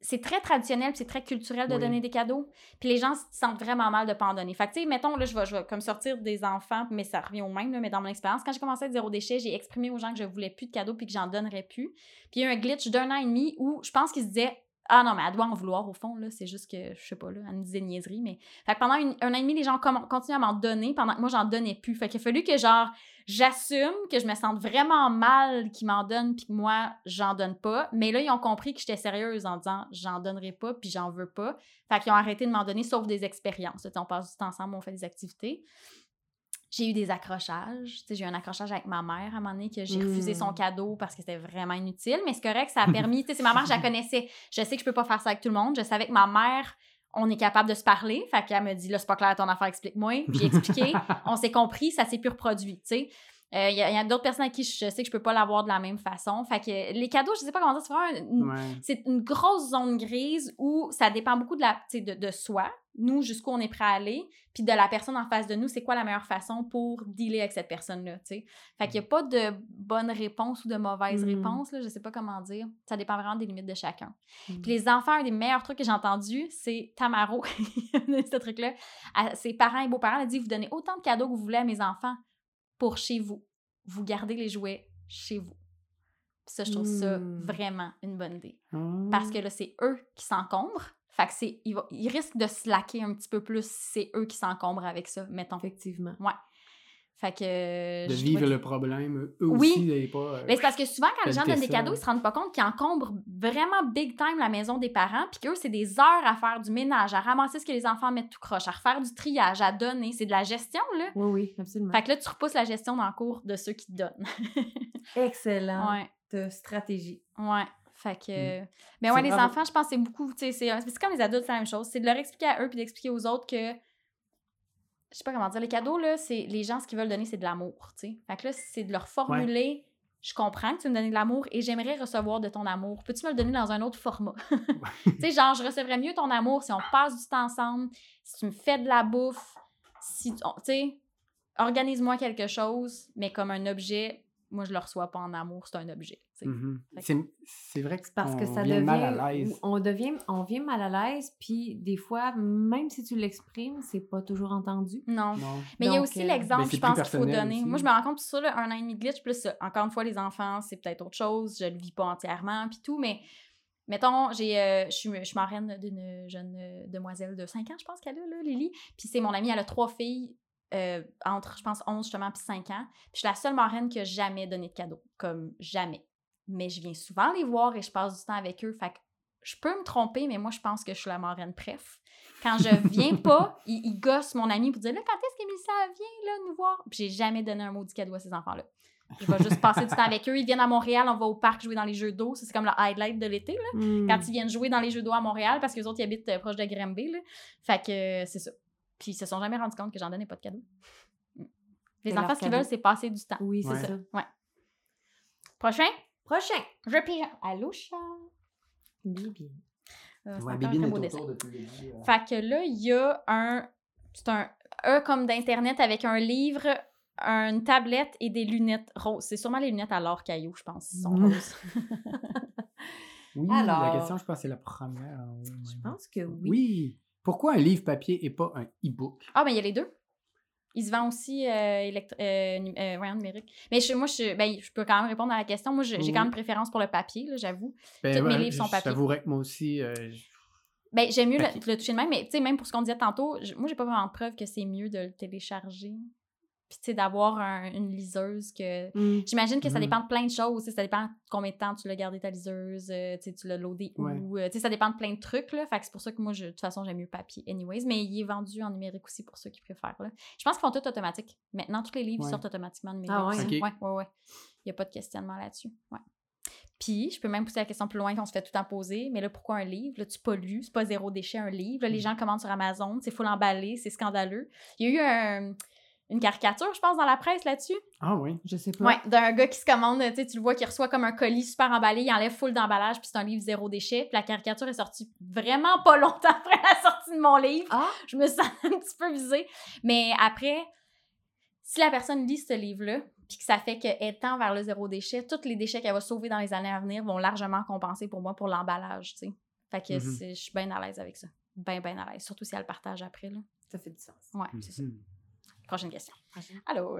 Speaker 2: c'est très traditionnel, c'est très culturel de
Speaker 3: Oui.
Speaker 2: donner des cadeaux. Puis les gens se sentent vraiment mal de pas en donner. Fait que, tu sais, mettons, là, je vais, je vais comme sortir des enfants, mais ça revient au même, là, mais dans mon expérience, quand j'ai commencé à être zéro déchet, j'ai exprimé aux gens que je voulais plus de cadeaux puis que j'en donnerais plus. Puis il y a eu un glitch d'un an et demi où je pense qu'ils se disaient ah non, mais elle doit en vouloir au fond, là. C'est juste que, je sais pas, là, elle me disait niaiserie, mais. Fait que pendant un an et demi, les gens ont continué à m'en donner pendant que moi, j'en donnais plus. Fait qu'il a fallu que, genre, j'assume que je me sente vraiment mal qu'ils m'en donnent puis que moi, j'en donne pas. Mais là, ils ont compris que j'étais sérieuse en disant j'en donnerai pas puis j'en veux pas. Fait qu'ils ont arrêté de m'en donner sauf des expériences. Tu sais, on passe du temps ensemble, on fait des activités. J'ai eu des accrochages. Tu sais, j'ai eu un accrochage avec ma mère à un moment donné que j'ai refusé
Speaker 1: Mm.
Speaker 2: son cadeau parce que c'était vraiment inutile. Mais c'est correct, ça a permis. tu sais, c'est ma mère, je la connaissais. Je sais que je peux pas faire ça avec tout le monde. Je savais que ma mère, on est capable de se parler. Fait qu'elle me dit là, c'est pas clair ton affaire, explique-moi. J'ai expliqué. on s'est compris, ça s'est plus reproduit. Tu sais. Euh, Il y a, d'autres personnes à qui je sais que je peux pas l'avoir de la même façon. Fait que les cadeaux, je sais pas comment dire, c'est vraiment une,
Speaker 3: Ouais.
Speaker 2: c'est une grosse zone grise où ça dépend beaucoup de, la, de, de soi, nous, jusqu'où on est prêt à aller, puis de la personne en face de nous, c'est quoi la meilleure façon pour dealer avec cette personne-là, tu sais. Fait qu'il n'y a pas de bonne réponse ou de mauvaise
Speaker 1: Mm.
Speaker 2: réponse, là, je sais pas comment dire. Ça dépend vraiment des limites de chacun.
Speaker 1: Mm.
Speaker 2: Puis les enfants, un des meilleurs trucs que j'ai entendu, c'est Tamaro, ce truc-là. À ses parents et beaux-parents, elle a dit, vous donnez autant de cadeaux que vous voulez à mes enfants pour chez vous. Vous gardez les jouets chez vous. Puis ça, je trouve ça
Speaker 1: Mm.
Speaker 2: vraiment une bonne idée.
Speaker 3: Ah.
Speaker 2: Parce que là, c'est eux qui s'encombrent. Fait que c'est, ils, va- ils risquent de se laquer un petit peu plus si c'est eux qui s'encombrent avec ça, mettons.
Speaker 1: Effectivement.
Speaker 2: Fait que. euh,
Speaker 3: de
Speaker 2: je
Speaker 3: vivre le problème, eux
Speaker 2: Oui.
Speaker 3: aussi, et pas. euh,
Speaker 2: Mais c'est parce que souvent, quand les gens donnent des cadeaux, ils se rendent pas compte qu'ils encombrent vraiment big time la maison des parents, puis qu'eux, c'est des heures à faire du ménage, à ramasser ce que les enfants mettent tout croche, à refaire du triage, à donner. C'est de la gestion, là.
Speaker 1: Oui, oui, absolument.
Speaker 2: Fait que là, tu repousses la gestion dans le cours de ceux qui te donnent.
Speaker 1: Excellent.
Speaker 2: ouais,
Speaker 1: de stratégie.
Speaker 2: ouais. Fait que.
Speaker 3: Mm.
Speaker 2: Mais ouais, les
Speaker 3: bravo.
Speaker 2: enfants, je pense que c'est beaucoup. tu sais, C'est c'est comme les adultes, c'est la même chose. C'est de leur expliquer à eux puis d'expliquer aux autres que. Je sais pas comment dire. Les cadeaux, là, c'est. Les gens, ce qu'ils veulent donner, c'est de l'amour, tu sais. Fait que là, c'est de leur formuler. Je comprends que tu me donner de l'amour et j'aimerais recevoir de ton amour. Peux-tu me le donner dans un autre format? tu sais, genre, je recevrais mieux ton amour si on passe du temps ensemble, si tu me fais de la bouffe, si. tu tu sais, organise-moi quelque chose, mais comme un objet. Moi, je le reçois pas en amour, c'est un objet.
Speaker 3: mhm.
Speaker 2: Que-
Speaker 3: C'est c'est vrai que
Speaker 1: C'est parce que
Speaker 3: on
Speaker 1: ça
Speaker 3: vient
Speaker 1: devient.
Speaker 3: mal à l'aise.
Speaker 1: On devient. On vient mal à l'aise, puis des fois, même si tu l'exprimes, c'est pas toujours entendu.
Speaker 2: Non.
Speaker 3: Non.
Speaker 2: Mais il y a aussi
Speaker 1: euh,
Speaker 2: l'exemple,
Speaker 3: Ben,
Speaker 2: je pense qu'il faut donner.
Speaker 3: aussi.
Speaker 2: Moi, je me rends compte sur ça, là, un an et demi de glitch, plus encore une fois, les enfants, c'est peut-être autre chose, je le vis pas entièrement, puis tout, mais mettons, j'ai, euh, je suis je suis marraine d'une jeune euh, demoiselle de 5 ans, je pense qu'elle a, là, Lily, puis c'est mon amie, elle a trois filles, euh, entre, je pense, 11 justement, puis 5 ans, puis je suis la seule marraine qui a jamais donné de cadeau, comme jamais. Mais je viens souvent les voir et je passe du temps avec eux, fait que je peux me tromper, mais moi, je pense que je suis la marraine préf. Quand je viens pas, ils, ils gossent mon ami pour dire là, quand est-ce que Mélissa vient là, nous voir? Puis j'ai jamais donné un mot du cadeau à ces enfants-là. Je vais juste passer du temps avec eux. Ils viennent à Montréal, on va au parc jouer dans les jeux d'eau. C'est comme le highlight de l'été, là.
Speaker 1: Hmm.
Speaker 2: Quand ils viennent jouer dans les jeux d'eau à Montréal, parce que les autres, ils habitent euh, proche de Granby, là. Fait que euh, c'est ça. Puis ils se sont jamais rendus compte que j'en donnais pas de cadeau. Mm. Les enfants, ce qu'ils veulent, c'est passer du temps.
Speaker 1: Oui, c'est
Speaker 3: Ouais.
Speaker 1: ça.
Speaker 2: Prochain,
Speaker 1: Prochain.
Speaker 2: je pige. Allô, chat?
Speaker 1: Bibi.
Speaker 2: Euh,
Speaker 3: Ouais,
Speaker 2: très
Speaker 3: est autour depuis euh.
Speaker 2: Fait que là, il y a un. C'est un E comme d'Internet avec un livre, une tablette et des lunettes roses. C'est sûrement les lunettes à l'or caillou, je pense. Ils sont roses.
Speaker 3: Oui,
Speaker 1: Alors-
Speaker 3: la question, je pense, c'est la première.
Speaker 1: Je pense que oui.
Speaker 3: Oui. Pourquoi un livre papier et pas un e-book?
Speaker 2: Ah, mais il y a les deux. Il se vend aussi euh, euh, euh, ouais, en numérique. Mais je, moi, je, ben, je peux quand même répondre à la question. Moi, j'ai
Speaker 3: Oui.
Speaker 2: quand même une préférence pour le papier, j'avoue.
Speaker 3: Ben,
Speaker 2: Tous mes livres sont papier.
Speaker 3: J'avouerais que moi aussi, euh,
Speaker 2: Ben, j'aime mieux le, le toucher de même, mais tu sais, même pour ce qu'on disait tantôt, je- moi, j'ai pas vraiment de preuve que c'est mieux de le télécharger. Puis, tu sais, d'avoir un- une liseuse que.
Speaker 1: Mm.
Speaker 2: J'imagine que ça
Speaker 3: Mhm.
Speaker 2: dépend de plein de choses. Ça dépend de combien de temps tu l'as gardé ta liseuse, euh, tu sais, tu l'as loadé où.
Speaker 3: Ouais.
Speaker 2: euh, tu sais, ça dépend de plein de trucs. Là, fait que c'est pour ça que moi, je, de toute façon, j'aime mieux papier, anyways. Mais il est vendu en numérique aussi pour ceux qui préfèrent. Là. Je pense qu'ils font tout automatique. Maintenant, tous les livres
Speaker 3: Ouais.
Speaker 2: sortent automatiquement en numérique.
Speaker 1: Ah ouais,
Speaker 2: aussi.
Speaker 3: hein?
Speaker 2: ouais, ouais, ouais. Il n'y a pas de questionnement là-dessus. Ouais. Puis, je peux même pousser la question plus loin qu'on se fait tout le temps poser. Mais là, pourquoi un livre? Là, tu pollues. C'est pas zéro déchet, un livre. Là, les
Speaker 3: Mm.
Speaker 2: gens le commandent sur Amazon. C'est full emballé. C'est scandaleux. Il y a eu un- une caricature, je pense, dans la presse là-dessus.
Speaker 3: Ah oui.
Speaker 1: Je sais pas.
Speaker 2: Ouais, d'un gars qui se commande, tu sais, tu le vois qui reçoit comme un colis super emballé, il enlève full d'emballage, puis c'est un livre zéro déchet. Puis la caricature est sortie vraiment pas longtemps après la sortie de mon livre.
Speaker 1: Ah,
Speaker 2: Je me sens un petit peu visée. Mais après, si la personne lit ce livre-là, puis que ça fait qu'elle tend vers le zéro déchet, tous les déchets qu'elle va sauver dans les années à venir vont largement compenser pour moi pour l'emballage, tu sais. Fait que
Speaker 3: Mhm.
Speaker 2: je suis bien à l'aise avec ça. Bien, bien à l'aise. Surtout si elle le partage après, là.
Speaker 1: ça fait du sens.
Speaker 2: Ouais, c'est ça. Prochaine question. Alors,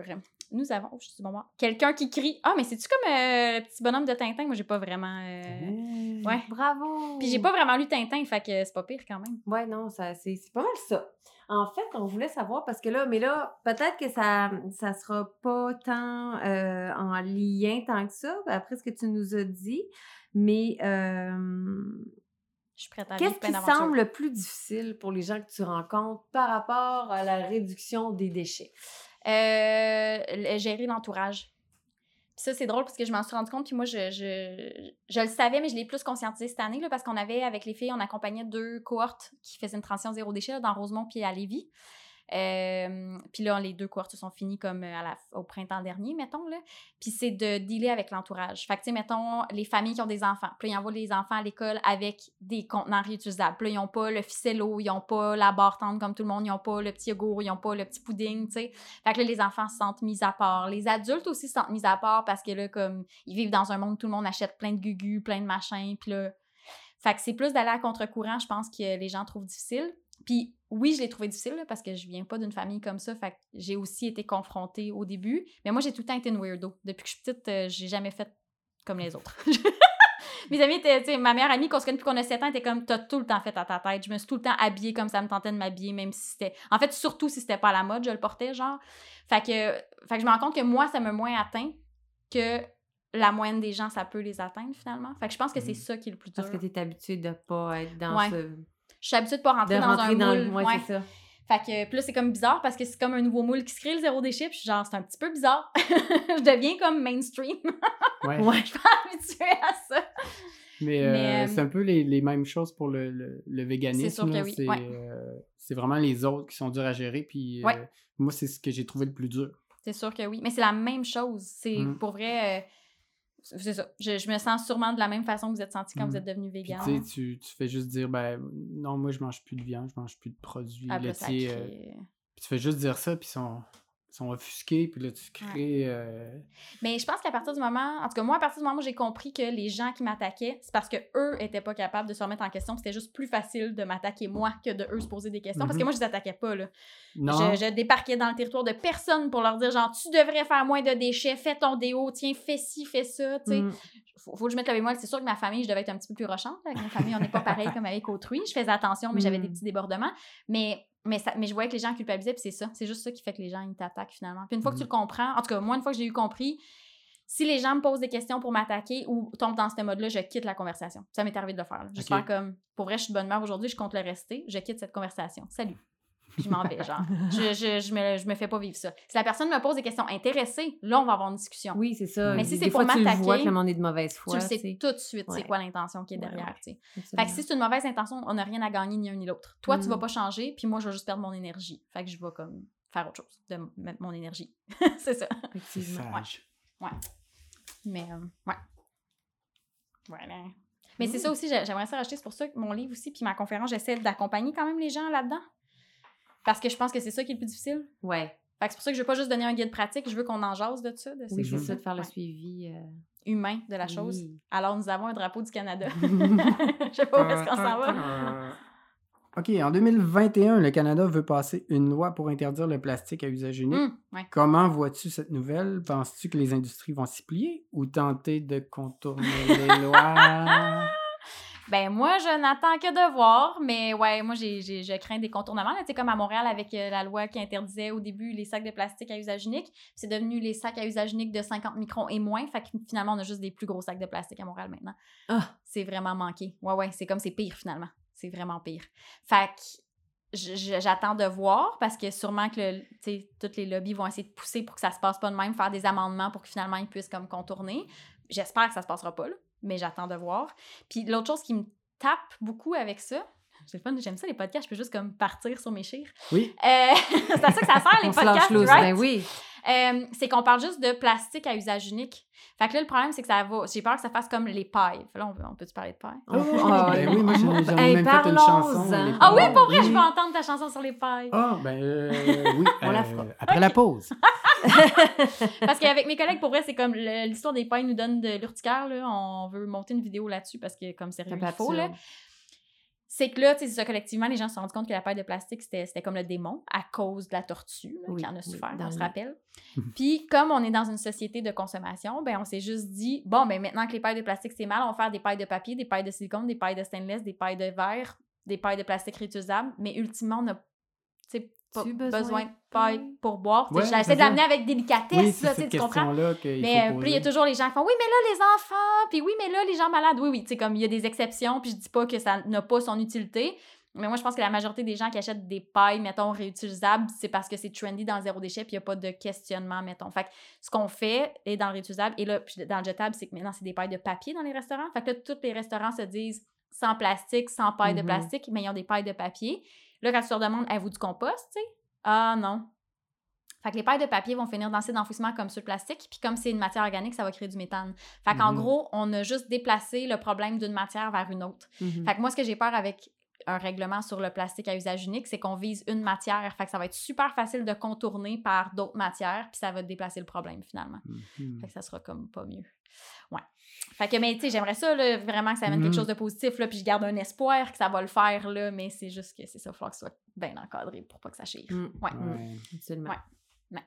Speaker 2: nous avons. Oh, je suis moment. Quelqu'un qui crie. Ah, mais c'est-tu comme euh, le petit bonhomme de Tintin? Moi, j'ai pas vraiment. euh, Ouais.
Speaker 1: Bravo!
Speaker 2: Puis j'ai pas vraiment lu Tintin, fait que c'est pas pire quand même.
Speaker 1: Ouais, non, ça, c'est, c'est pas mal ça. En fait, on voulait savoir, parce que là, mais là, peut-être que ça ça sera pas tant euh, en lien tant que ça, après ce que tu nous as dit, mais euh,
Speaker 2: Je suis prête à
Speaker 1: qu'est-ce qui semble le plus difficile pour les gens que tu rencontres par rapport à la réduction des déchets?
Speaker 2: Euh, gérer l'entourage. Puis ça, c'est drôle parce que je m'en suis rendu compte, puis moi, je, je, je le savais, mais je l'ai plus conscientisé cette année, là, parce qu'on avait, avec les filles, on accompagnait deux cohortes qui faisaient une transition zéro déchet là, dans Rosemont puis à Lévis. Euh, puis là, les deux cohortes sont finies comme euh, au printemps dernier, mettons. Là. Puis c'est de dealer avec l'entourage. Fait que, tu sais, mettons, les familles qui ont des enfants. Puis là, ils envoient les enfants à l'école avec des contenants réutilisables. Puis là, ils n'ont pas le ficello, ils n'ont pas la barre tendre comme tout le monde, ils n'ont pas le petit yogourt, ils n'ont pas le petit pudding, tu sais. Fait que là, les enfants se sentent mis à part. Les adultes aussi se sentent mis à part parce que là, comme, ils vivent dans un monde où tout le monde achète plein de gugus, plein de machins. Puis là, fait que c'est plus d'aller à contre-courant, je pense, que les gens trouvent difficile. Puis oui, je l'ai trouvé difficile là, parce que je viens pas d'une famille comme ça. Fait que j'ai aussi été confrontée au début. Mais moi, j'ai tout le temps été une weirdo. Depuis que je suis petite, euh, j'ai jamais fait comme les autres. Mes amis étaient, tu sais, ma meilleure amie qu'on se connaît depuis qu'on a 7 ans était comme, t'as tout le temps fait à ta tête. Je me suis tout le temps habillée comme ça me tentait de m'habiller, même si c'était. En fait, surtout si c'était pas à la mode, je le portais, genre. Fait que, fait que je me rends compte que moi, ça m'a moins atteint que la moyenne des gens, ça peut les atteindre finalement. Fait que je pense que c'est
Speaker 3: Mhm.
Speaker 2: ça qui est le plus dur.
Speaker 1: Parce que tu es habitué de pas être dans
Speaker 2: Ouais.
Speaker 1: ce.
Speaker 2: Je suis habituée de pas rentrer
Speaker 1: de
Speaker 2: dans
Speaker 1: rentrer
Speaker 2: un
Speaker 1: dans
Speaker 2: moule.
Speaker 1: le. Ouais,
Speaker 2: Ouais.
Speaker 1: c'est ça.
Speaker 2: Fait que puis là, c'est comme bizarre parce que c'est comme un nouveau moule qui se crée, le zéro déchet. Puis je suis genre, c'est un petit peu bizarre. je deviens comme mainstream.
Speaker 3: Ouais.
Speaker 1: Ouais.
Speaker 2: je suis pas habituée à ça.
Speaker 3: Mais, euh,
Speaker 2: Mais, euh,
Speaker 3: c'est un peu les, les mêmes choses pour le, le, le véganisme.
Speaker 2: C'est sûr que oui,
Speaker 3: C'est
Speaker 2: ouais.
Speaker 3: euh, c'est vraiment les autres qui sont durs à gérer. Puis euh, moi, c'est ce que j'ai trouvé le plus dur.
Speaker 2: C'est sûr que oui. Mais c'est la même chose. C'est
Speaker 3: Mm.
Speaker 2: pour vrai. Euh, c'est ça. Je, je me sens sûrement de la même façon que vous êtes senti quand
Speaker 3: Mm.
Speaker 2: vous êtes devenu
Speaker 3: Puis
Speaker 2: vegan.
Speaker 3: tu sais, tu, tu fais juste dire, ben non, moi, je mange plus de viande, je mange plus de produits
Speaker 2: Ah, puis ça
Speaker 3: laitiers. euh,
Speaker 2: crée-
Speaker 3: puis tu fais juste dire ça, puis ils sont, sont offusqués, puis là, tu crées. euh,
Speaker 2: Mais je pense qu'à partir du moment, en tout cas, moi, à partir du moment où j'ai compris que les gens qui m'attaquaient, c'est parce que eux étaient pas capables de se remettre en question. C'était juste plus facile de m'attaquer moi que de eux se poser des questions. Parce que
Speaker 3: Mhm.
Speaker 2: moi, je les attaquais pas, là.
Speaker 3: Non,
Speaker 2: Je, je débarquais dans le territoire de personne pour leur dire, genre, tu devrais faire moins de déchets, fais ton déo, tiens, fais ci, fais ça, tu sais.
Speaker 1: Mm.
Speaker 2: Faut, faut que je mette le bémol. C'est sûr que ma famille, je devais être un petit peu plus rochante. Avec ma famille, on n'est pas pareil comme avec autrui. Je faisais attention, mais j'avais des
Speaker 1: Mm.
Speaker 2: petits débordements. Mais, mais, ça, mais je voyais que les gens culpabilisaient, puis c'est ça. C'est juste ça qui fait que les gens, ils t'attaquent finalement. Puis une fois que tu
Speaker 3: Mhm.
Speaker 2: le comprends, en tout cas, moi, une fois que j'ai eu compris, si les gens me posent des questions pour m'attaquer ou tombent dans ce mode-là, je quitte la conversation. Ça m'est arrivé de le faire. là. Juste faire comme, pour vrai, je suis de bonne humeur aujourd'hui, je compte le rester, je quitte cette conversation. Salut. Puis je m'en vais, genre. Je, je, je, me, je me fais pas vivre ça. Si la personne me pose des questions intéressées, là, on va avoir une discussion.
Speaker 1: Oui, c'est ça.
Speaker 3: Mais
Speaker 2: si c'est pour
Speaker 1: fois, tu le vois
Speaker 2: m'attaquer,
Speaker 1: que le monde est de mauvaise
Speaker 2: Tu
Speaker 1: foi.
Speaker 2: le sais
Speaker 1: tu
Speaker 2: tout de suite, c'est
Speaker 1: Ouais.
Speaker 2: quoi l'intention qui est
Speaker 1: Ouais,
Speaker 2: derrière,
Speaker 1: ouais.
Speaker 2: tu. Fait que si c'est une mauvaise intention, on n'a rien à gagner ni un ni l'autre. Toi, tu
Speaker 1: Mm.
Speaker 2: vas pas changer, puis moi, je vais juste perdre mon énergie. Fait que je vais comme faire autre chose de mon énergie. c'est ça.
Speaker 1: Effectivement.
Speaker 3: sage.
Speaker 2: Mais, euh, ouais. Voilà. Mais c'est ça aussi, j'ai- j'aimerais ça racheter, c'est pour ça que mon livre aussi, puis ma conférence, j'essaie d'accompagner quand même les gens là-dedans. Parce que je pense que c'est ça qui est le plus difficile.
Speaker 1: Ouais.
Speaker 2: Fait que c'est pour ça que je veux pas juste donner un guide pratique, je veux qu'on en jase de ça, de
Speaker 1: Oui, c'est ça, de faire le suivi. euh,
Speaker 2: humain de la chose.
Speaker 1: oui.
Speaker 2: Alors, nous avons un drapeau du Canada. je sais pas où est-ce qu'on s'en va.
Speaker 3: OK, en 2021, le Canada veut passer une loi pour interdire le plastique à usage unique.
Speaker 2: Hum, ouais.
Speaker 3: Comment vois-tu cette nouvelle? Penses-tu que les industries vont s'y plier ou tenter de contourner les lois?
Speaker 2: Ben moi, je n'attends que de voir, mais ouais, moi, j'ai, j'ai- je crains des contournements. là. Tu sais, comme à Montréal, avec euh, la loi qui interdisait au début les sacs de plastique à usage unique, c'est devenu les sacs à usage unique de 50 microns et moins. Fait que finalement, on a juste des plus gros sacs de plastique à Montréal maintenant.
Speaker 1: Ah.
Speaker 2: C'est vraiment manqué. Ouais, ouais, c'est comme c'est pire finalement. C'est vraiment pire. Fait que j'attends de voir parce que sûrement que le, tu sais, toutes les lobbies vont essayer de pousser pour que ça se passe pas de même, faire des amendements pour que finalement ils puissent comme contourner. J'espère que ça se passera pas, là, mais j'attends de voir. Puis l'autre chose qui me tape beaucoup avec ça, c'est le fun, j'aime ça les podcasts, je peux juste comme partir sur mes chires.
Speaker 3: Oui.
Speaker 2: Euh, c'est à ça que ça sert les
Speaker 1: On
Speaker 2: podcasts,
Speaker 1: loose,
Speaker 2: right?
Speaker 1: ben oui.
Speaker 2: Euh, c'est qu'on parle juste de plastique à usage unique. Fait que là, le problème, c'est que ça va. J'ai peur que ça fasse comme les pailles. Là, on peut, on peut-tu parler de pailles?
Speaker 1: On-
Speaker 3: Oh,
Speaker 1: on-
Speaker 3: ben oui, moi, j'en ai-
Speaker 1: Hey,
Speaker 3: même fait une chanson,
Speaker 2: Ah oui, pour vrai, je
Speaker 3: Oui.
Speaker 2: peux entendre ta chanson sur les pailles.
Speaker 3: Ah, ben euh, oui.
Speaker 1: On la
Speaker 3: euh,
Speaker 1: fera.
Speaker 3: Après la pause.
Speaker 2: Parce qu'avec mes collègues, pour vrai, c'est comme l'histoire des pailles nous donne de l'urticaire. Là. On veut monter une vidéo là-dessus parce que, comme c'est il faut, là. C'est que là, tu sais, collectivement, les gens se sont rendus compte que la paille de plastique, c'était c'était comme le démon à cause de la tortue là,
Speaker 1: Oui,
Speaker 2: qui en a
Speaker 1: oui,
Speaker 2: souffert,
Speaker 1: dans
Speaker 2: on se
Speaker 1: le-
Speaker 2: rappelle. Puis, comme on est dans une société de consommation, ben on s'est juste dit, bon, ben maintenant que les pailles de plastique, c'est mal, on va faire des pailles de papier, des pailles de silicone, des pailles de stainless, des pailles de verre, des pailles de plastique réutilisables. Mais ultimement, on sais, pas besoin,
Speaker 1: besoin
Speaker 2: de paille pour boire?
Speaker 3: Ouais,
Speaker 2: J'essaie de l'amener avec
Speaker 3: Oui,
Speaker 2: délicatesse,
Speaker 3: c'est
Speaker 2: là,
Speaker 3: cette
Speaker 2: tu comprends? Mais
Speaker 3: faut
Speaker 2: euh, puis il y a toujours les gens qui font oui, mais là, les enfants, puis oui, mais là, les gens malades. Oui, oui, tu sais, comme il y a des exceptions, puis je dis pas que ça n'a pas son utilité. Mais moi, je pense que la majorité des gens qui achètent des pailles, mettons, réutilisables, c'est parce que c'est trendy dans le zéro déchet, puis il n'y a pas de questionnement, mettons. Fait que ce qu'on fait est dans le réutilisable, et là, puis dans le jetable, c'est que maintenant, c'est des pailles de papier dans les restaurants. Fait que là, tous les restaurants se disent sans plastique, sans paille de
Speaker 1: Mhm.
Speaker 2: plastique, mais ils ont des pailles de papier. Là, quand tu leur demandes, avez-vous du compost, tu sais? Ah non. Fait que les pailles de papier vont finir dans ces d'enfouissement comme sur le plastique, puis comme c'est une matière organique, ça va créer du méthane. Fait qu'en
Speaker 3: Mhm.
Speaker 2: gros, on a juste déplacé le problème d'une matière vers une autre.
Speaker 1: Mhm.
Speaker 2: Fait que moi, ce que j'ai peur avec un règlement sur le plastique à usage unique, c'est qu'on vise une matière. Fait que ça va être super facile de contourner par d'autres matières, puis ça va déplacer le problème finalement.
Speaker 3: Mhm.
Speaker 2: Fait que ça sera comme pas mieux. Ouais. Fait que, mais tu sais, j'aimerais ça, là, vraiment que ça amène
Speaker 3: Mhm.
Speaker 2: quelque chose de positif, là, puis je garde un espoir que ça va le faire, là, mais c'est juste que c'est ça, il faut que ce soit bien encadré pour pas que ça chire.
Speaker 1: Mm.
Speaker 2: Ouais.
Speaker 3: Ouais.
Speaker 1: Absolument.
Speaker 2: Ouais.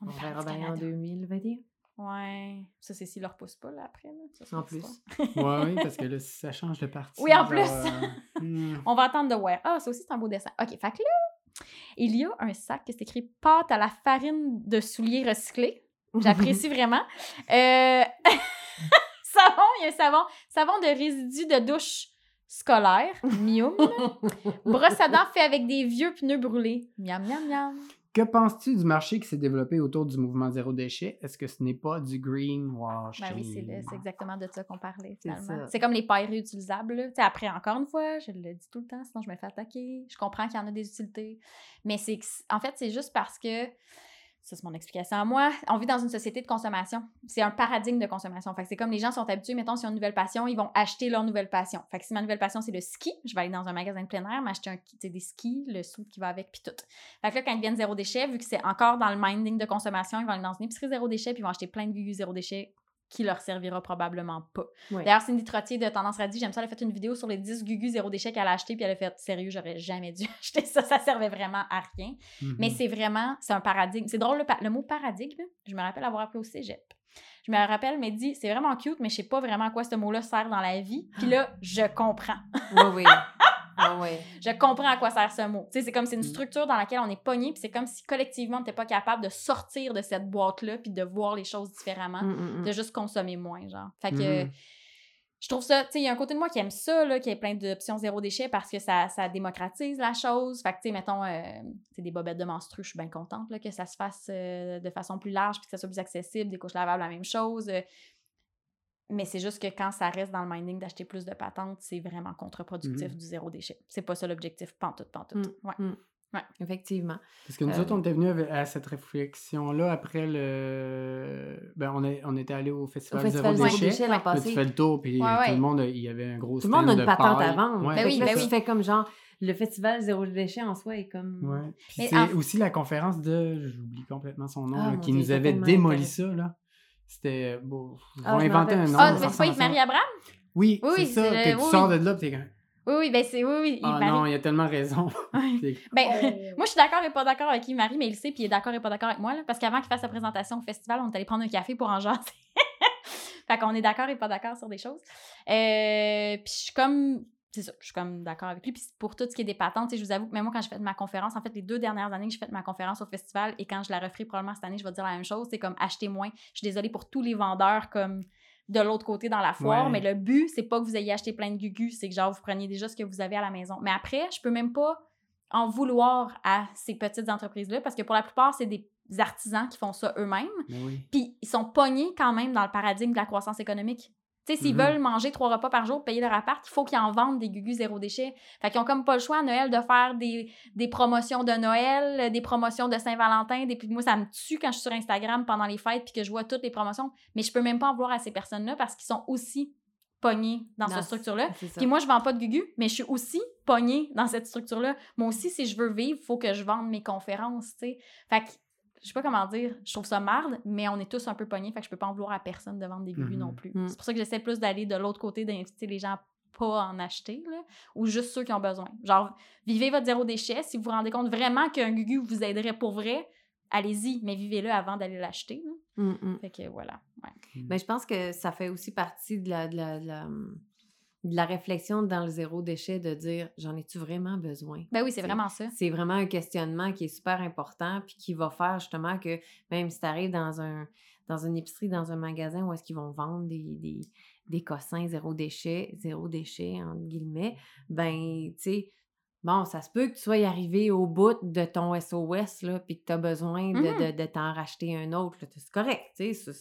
Speaker 1: On
Speaker 2: parti
Speaker 1: verra bien en
Speaker 2: Canada.
Speaker 1: 2021.
Speaker 2: Ouais. Ça, c'est s'ils le repoussent pas, là, après. Là. Ça,
Speaker 1: En plus.
Speaker 3: Ouais, oui, parce que là, si ça change de partie.
Speaker 2: Oui, en
Speaker 3: genre,
Speaker 2: plus.
Speaker 3: euh, hmm.
Speaker 2: On va attendre de voir. Ah, ça aussi, c'est un beau dessin. OK, fait que là, il y a un sac qui est écrit pâte à la farine de souliers recyclés. J'apprécie vraiment. Euh... savon, il y a un savon. Savon de résidus de douche scolaire. Mium. Brosse à dents fait avec des vieux pneus brûlés. Miam, miam, miam.
Speaker 3: Que penses-tu du marché qui s'est développé autour du mouvement zéro déchet? Est-ce que ce n'est pas du greenwashing?
Speaker 2: Ben oui, c'est exactement de ça qu'on parlait,
Speaker 1: C'est
Speaker 2: finalement. C'est comme les pailles réutilisables. après, encore une fois, je le dis tout le temps, sinon je me fais attaquer. Je comprends qu'il y en a des utilités. Mais c'est en fait, c'est juste parce que, ça c'est mon explication à moi, on vit dans une société de consommation. C'est un paradigme de consommation. Fait c'est comme les gens sont habitués, mettons, s'ils ont une nouvelle passion, ils vont acheter leur nouvelle passion. Fait que si ma nouvelle passion, c'est le ski, je vais aller dans un magasin de plein air, m'acheter un, des skis, le sou qui va avec, puis tout. Fait que là, quand ils viennent zéro déchet, vu que c'est encore dans le minding de consommation, ils vont aller dans une épicerie zéro déchet, puis ils vont acheter plein de gugus zéro déchet qui leur servira probablement pas.
Speaker 1: Ouais.
Speaker 2: D'ailleurs, Cindy Trottier de Tendance Radio, j'aime ça, elle a fait une vidéo sur les 10 gugus zéro déchet qu'elle a acheté, puis elle a fait sérieux, j'aurais jamais dû acheter ça, ça servait vraiment à rien.
Speaker 3: Mhm.
Speaker 2: Mais c'est vraiment, c'est un paradigme. C'est drôle, le, le mot paradigme, je me rappelle avoir appris au cégep. Je me rappelle, mais dit, c'est vraiment cute, mais je sais pas vraiment à quoi ce mot-là sert dans la vie. Puis là, je comprends.
Speaker 1: Oui, oui. Ah.
Speaker 2: Je comprends à quoi sert ce mot. Tu sais, c'est comme c'est une
Speaker 3: Mm.
Speaker 2: structure dans laquelle on est pogné, puis c'est comme si collectivement on n'était pas capable de sortir de cette boîte-là, puis de voir les choses différemment,
Speaker 1: Mm, mm,
Speaker 2: de juste consommer moins, genre. Fait que
Speaker 3: Mhm.
Speaker 2: je trouve ça, tu sais, il y a un côté de moi qui aime ça, là, qui ait plein d'options zéro déchet parce que ça, ça démocratise la chose. Fait que, tu sais, mettons, euh, des bobettes de menstru, je suis bien contente là, que ça se fasse euh, de façon plus large puis que ça soit plus accessible, des couches lavables, la même chose. euh. Mais c'est juste que quand ça reste dans le minding d'acheter plus de patentes, c'est vraiment contre-productif
Speaker 3: Mhm.
Speaker 2: du zéro déchet. C'est pas ça l'objectif, pantoute, pantoute.
Speaker 1: Mm,
Speaker 2: Ouais.
Speaker 1: mm. Effectivement.
Speaker 3: Parce que nous
Speaker 1: Euh,
Speaker 3: autres, on était venus à cette réflexion-là après le. Ben, on, est, on était allé au
Speaker 1: Au
Speaker 3: festival, Zéro
Speaker 1: Zéro
Speaker 3: Déchet.
Speaker 1: Déchet l'an
Speaker 3: Là, tu
Speaker 1: passé.
Speaker 3: fais le tour, puis
Speaker 2: Ouais,
Speaker 3: tout
Speaker 2: ouais.
Speaker 3: le monde, il y avait un gros
Speaker 1: Tout le monde a une
Speaker 3: de
Speaker 1: patente à vendre.
Speaker 3: Ouais,
Speaker 2: Ben oui, ben
Speaker 1: tu
Speaker 2: oui.
Speaker 1: fais comme genre, le festival Zéro Déchet en soi est comme.
Speaker 3: Ouais. C'est
Speaker 2: en-
Speaker 3: aussi la conférence de, j'oublie complètement son nom,
Speaker 1: Ah,
Speaker 3: là, qui
Speaker 1: Dieu,
Speaker 3: nous avait démoli ça, là. C'était, bon, ils
Speaker 1: Ah,
Speaker 3: vont
Speaker 1: je m'en
Speaker 3: inventer un nom.
Speaker 2: Ah, c'est pas
Speaker 3: ça.
Speaker 2: Yves-Marie Abraham?
Speaker 3: Oui,
Speaker 2: Oui,
Speaker 3: c'est
Speaker 2: oui,
Speaker 3: ça,
Speaker 2: c'est
Speaker 3: que
Speaker 2: le-
Speaker 3: tu
Speaker 2: oui,
Speaker 3: sors
Speaker 2: oui.
Speaker 3: de là, t'es comme,
Speaker 2: Oui, oui, ben c'est. Oui, oui,
Speaker 3: Ah
Speaker 2: Yves-Marie.
Speaker 3: non, il a tellement raison.
Speaker 2: Ben, moi, je suis d'accord et pas d'accord avec Yves-Marie, mais il le sait, puis il est d'accord et pas d'accord avec moi, là, parce qu'avant qu'il fasse sa présentation au festival, on est allé prendre un café pour en jaser. fait qu'on est d'accord et pas d'accord sur des choses. Euh, puis je suis comme. C'est ça, je suis comme d'accord avec lui. Puis pour tout ce qui est des patentes, je vous avoue que même moi, quand j'ai fait ma conférence, en fait, les deux dernières années que j'ai fait ma conférence au festival et quand je la referai probablement cette année, je vais dire la même chose, c'est comme acheter moins. Je suis désolée pour tous les vendeurs comme de l'autre côté dans la foire,
Speaker 3: Ouais.
Speaker 2: mais le but, c'est pas que vous ayez acheté plein de gugus, c'est que genre vous preniez déjà ce que vous avez à la maison. Mais après, je peux même pas en vouloir à ces petites entreprises-là parce que pour la plupart, c'est des artisans qui font ça eux-mêmes.
Speaker 3: Oui.
Speaker 2: Puis ils sont pognés quand même dans le paradigme de la croissance économique. Tu sais, s'ils
Speaker 3: Mhm.
Speaker 2: veulent manger trois repas par jour, payer leur appart, il faut qu'ils en vendent des gugus zéro déchet. Fait qu'ils ont comme pas le choix à Noël de faire des, des promotions de Noël, des promotions de Saint-Valentin. Des... puis Moi, ça me tue quand je suis sur Instagram pendant les fêtes puis que je vois toutes les promotions. Mais je peux même pas en vouloir à ces personnes-là parce qu'ils sont aussi pognés dans, cette
Speaker 1: ce-
Speaker 2: structure-là. Puis moi, je vends pas de gugu, mais je suis aussi pognée dans cette structure-là. Moi aussi, si je veux vivre, il faut que je vende mes conférences, tu sais. Fait que, je sais pas comment dire, je trouve ça marde, mais on est tous un peu pognés, fait que je peux pas en vouloir à personne de vendre des gugus
Speaker 3: Mhm.
Speaker 2: non plus.
Speaker 1: Mhm.
Speaker 2: C'est pour ça que j'essaie plus d'aller de l'autre côté, d'inviter les gens à pas en acheter, là, ou juste ceux qui ont besoin. Genre, vivez votre zéro déchet. Si vous vous rendez compte vraiment qu'un gugu vous aiderait pour vrai, allez-y, mais vivez-le avant d'aller l'acheter.
Speaker 1: Mm, mm.
Speaker 2: Fait que voilà. Ouais.
Speaker 1: Ben, je pense que ça fait aussi partie de la, de la, de la, de la réflexion dans le zéro déchet de dire j'en ai-tu vraiment besoin?
Speaker 2: Ben oui, c'est vraiment ça.
Speaker 1: C'est vraiment un questionnement qui est super important puis qui va faire justement que même si tu arrives dans un dans une épicerie, dans un magasin où est-ce qu'ils vont vendre des, des, des cossins zéro déchet, zéro déchet, entre guillemets, ben, tu sais, bon, ça se peut que tu sois arrivé au bout de ton SOS, là, puis que tu as besoin de,
Speaker 2: Mhm.
Speaker 1: de, de t'en racheter un autre, c'est correct, tu sais,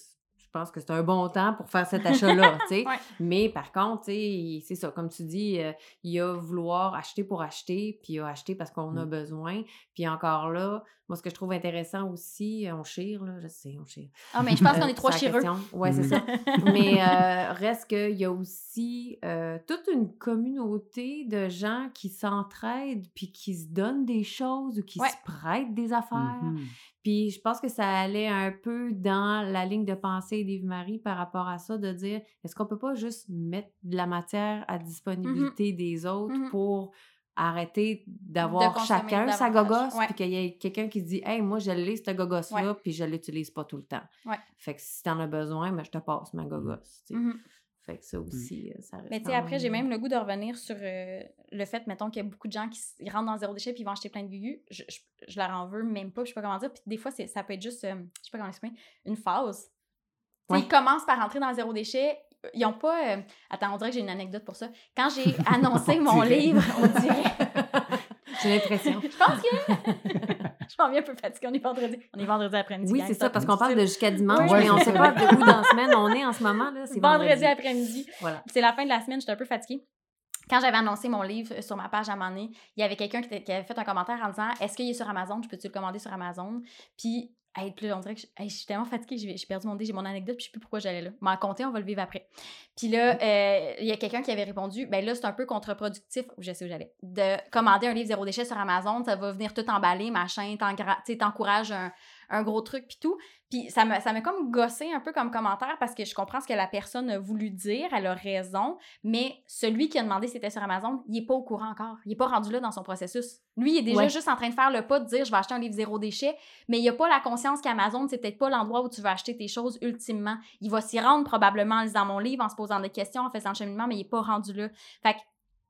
Speaker 1: pense que c'est un bon temps pour faire cet achat-là, tu sais.
Speaker 2: Ouais.
Speaker 1: Mais par contre, tu sais, c'est ça, comme tu dis, euh, il y a vouloir acheter pour acheter, puis il y a acheter parce qu'on a
Speaker 3: Mm.
Speaker 1: besoin. Puis encore là, moi, ce que je trouve intéressant aussi, on chire, là, je sais, on chire.
Speaker 2: Ah, mais je pense
Speaker 1: Euh,
Speaker 2: qu'on est trois chireux.
Speaker 1: Ouais, c'est
Speaker 3: Mm.
Speaker 1: ça. Mais euh, reste qu'il y a aussi euh, toute une communauté de gens qui s'entraident, puis qui se donnent des choses ou qui
Speaker 2: Ouais.
Speaker 1: se prêtent des affaires.
Speaker 3: Mhm.
Speaker 1: Puis je pense que ça allait un peu dans la ligne de pensée d'Yves-Marie par rapport à ça, de dire est-ce qu'on peut pas juste mettre de la matière à disponibilité des autres
Speaker 2: Mhm.
Speaker 1: pour arrêter d'avoir chacun sa gogosse,
Speaker 2: Ouais.
Speaker 1: puis qu'il y ait quelqu'un qui se dit Hey, moi, je l'ai, cette gogosse-là, puis je l'utilise pas tout le temps.
Speaker 2: Ouais.
Speaker 1: Fait que si t'en as besoin, ben, je te passe ma gogosse. tu sais. Fait que ça aussi, euh, ça reste.
Speaker 2: Mais tu sais, après, j'ai même le goût de revenir sur euh, le fait, mettons, qu'il y a beaucoup de gens qui ils rentrent dans zéro déchet puis ils vont acheter plein de gugus. Je, je, je leur en veux même pas, je sais pas comment dire. Puis des fois, c'est- ça peut être juste, euh, je sais pas comment expliquer, une phase. Tu sais,
Speaker 1: Ouais.
Speaker 2: Ils commencent par rentrer dans zéro déchet. Ils ont pas. euh, Attends, on dirait que j'ai une anecdote pour ça. Quand j'ai annoncé
Speaker 3: On
Speaker 2: mon livre, on dirait.
Speaker 1: J'ai l'impression.
Speaker 2: Je pense que. je m'en viens un peu fatiguée. On est vendredi. On est vendredi après-midi.
Speaker 1: Oui, c'est ça, parce qu'on parle de jusqu'à dimanche,
Speaker 2: Oui,
Speaker 1: mais on
Speaker 3: c'est
Speaker 1: sait pas de où dans la semaine on est en ce moment. là. C'est
Speaker 2: vendredi,
Speaker 1: vendredi.
Speaker 2: après-midi.
Speaker 1: Voilà.
Speaker 2: C'est la fin de la semaine, j'étais un peu fatiguée. Quand j'avais annoncé mon livre sur ma page à un moment donné, il y avait quelqu'un qui, qui avait fait un commentaire en disant Est-ce qu'il est sur Amazon? Je peux-tu le commander sur Amazon Puis, puis là, on dirait que je, suis tellement fatiguée, j'ai perdu mon dé, j'ai mon anecdote, puis je sais plus pourquoi j'allais là. M'en compter, on va le vivre après. Puis là, euh, il y a quelqu'un qui avait répondu Ben là, c'est un peu contre-productif, je sais où j'allais, de commander un livre zéro déchet sur Amazon, ça va venir tout emballer, machin, t'encourages un, un gros truc, puis tout. Puis ça m'a ça m'a comme gossé un peu comme commentaire parce que je comprends ce que la personne a voulu dire, elle a raison, mais celui qui a demandé si c'était sur Amazon, il est pas au courant encore. Il est pas rendu là dans son processus. Lui, il est déjà
Speaker 1: Ouais.
Speaker 2: juste en train de faire le pas de dire je vais acheter un livre zéro déchet, mais il a pas la conscience qu'Amazon, c'est peut-être pas l'endroit où tu vas acheter tes choses ultimement. Il va s'y rendre probablement en lisant mon livre, en se posant des questions, en faisant le cheminement, mais il est pas rendu là. Fait que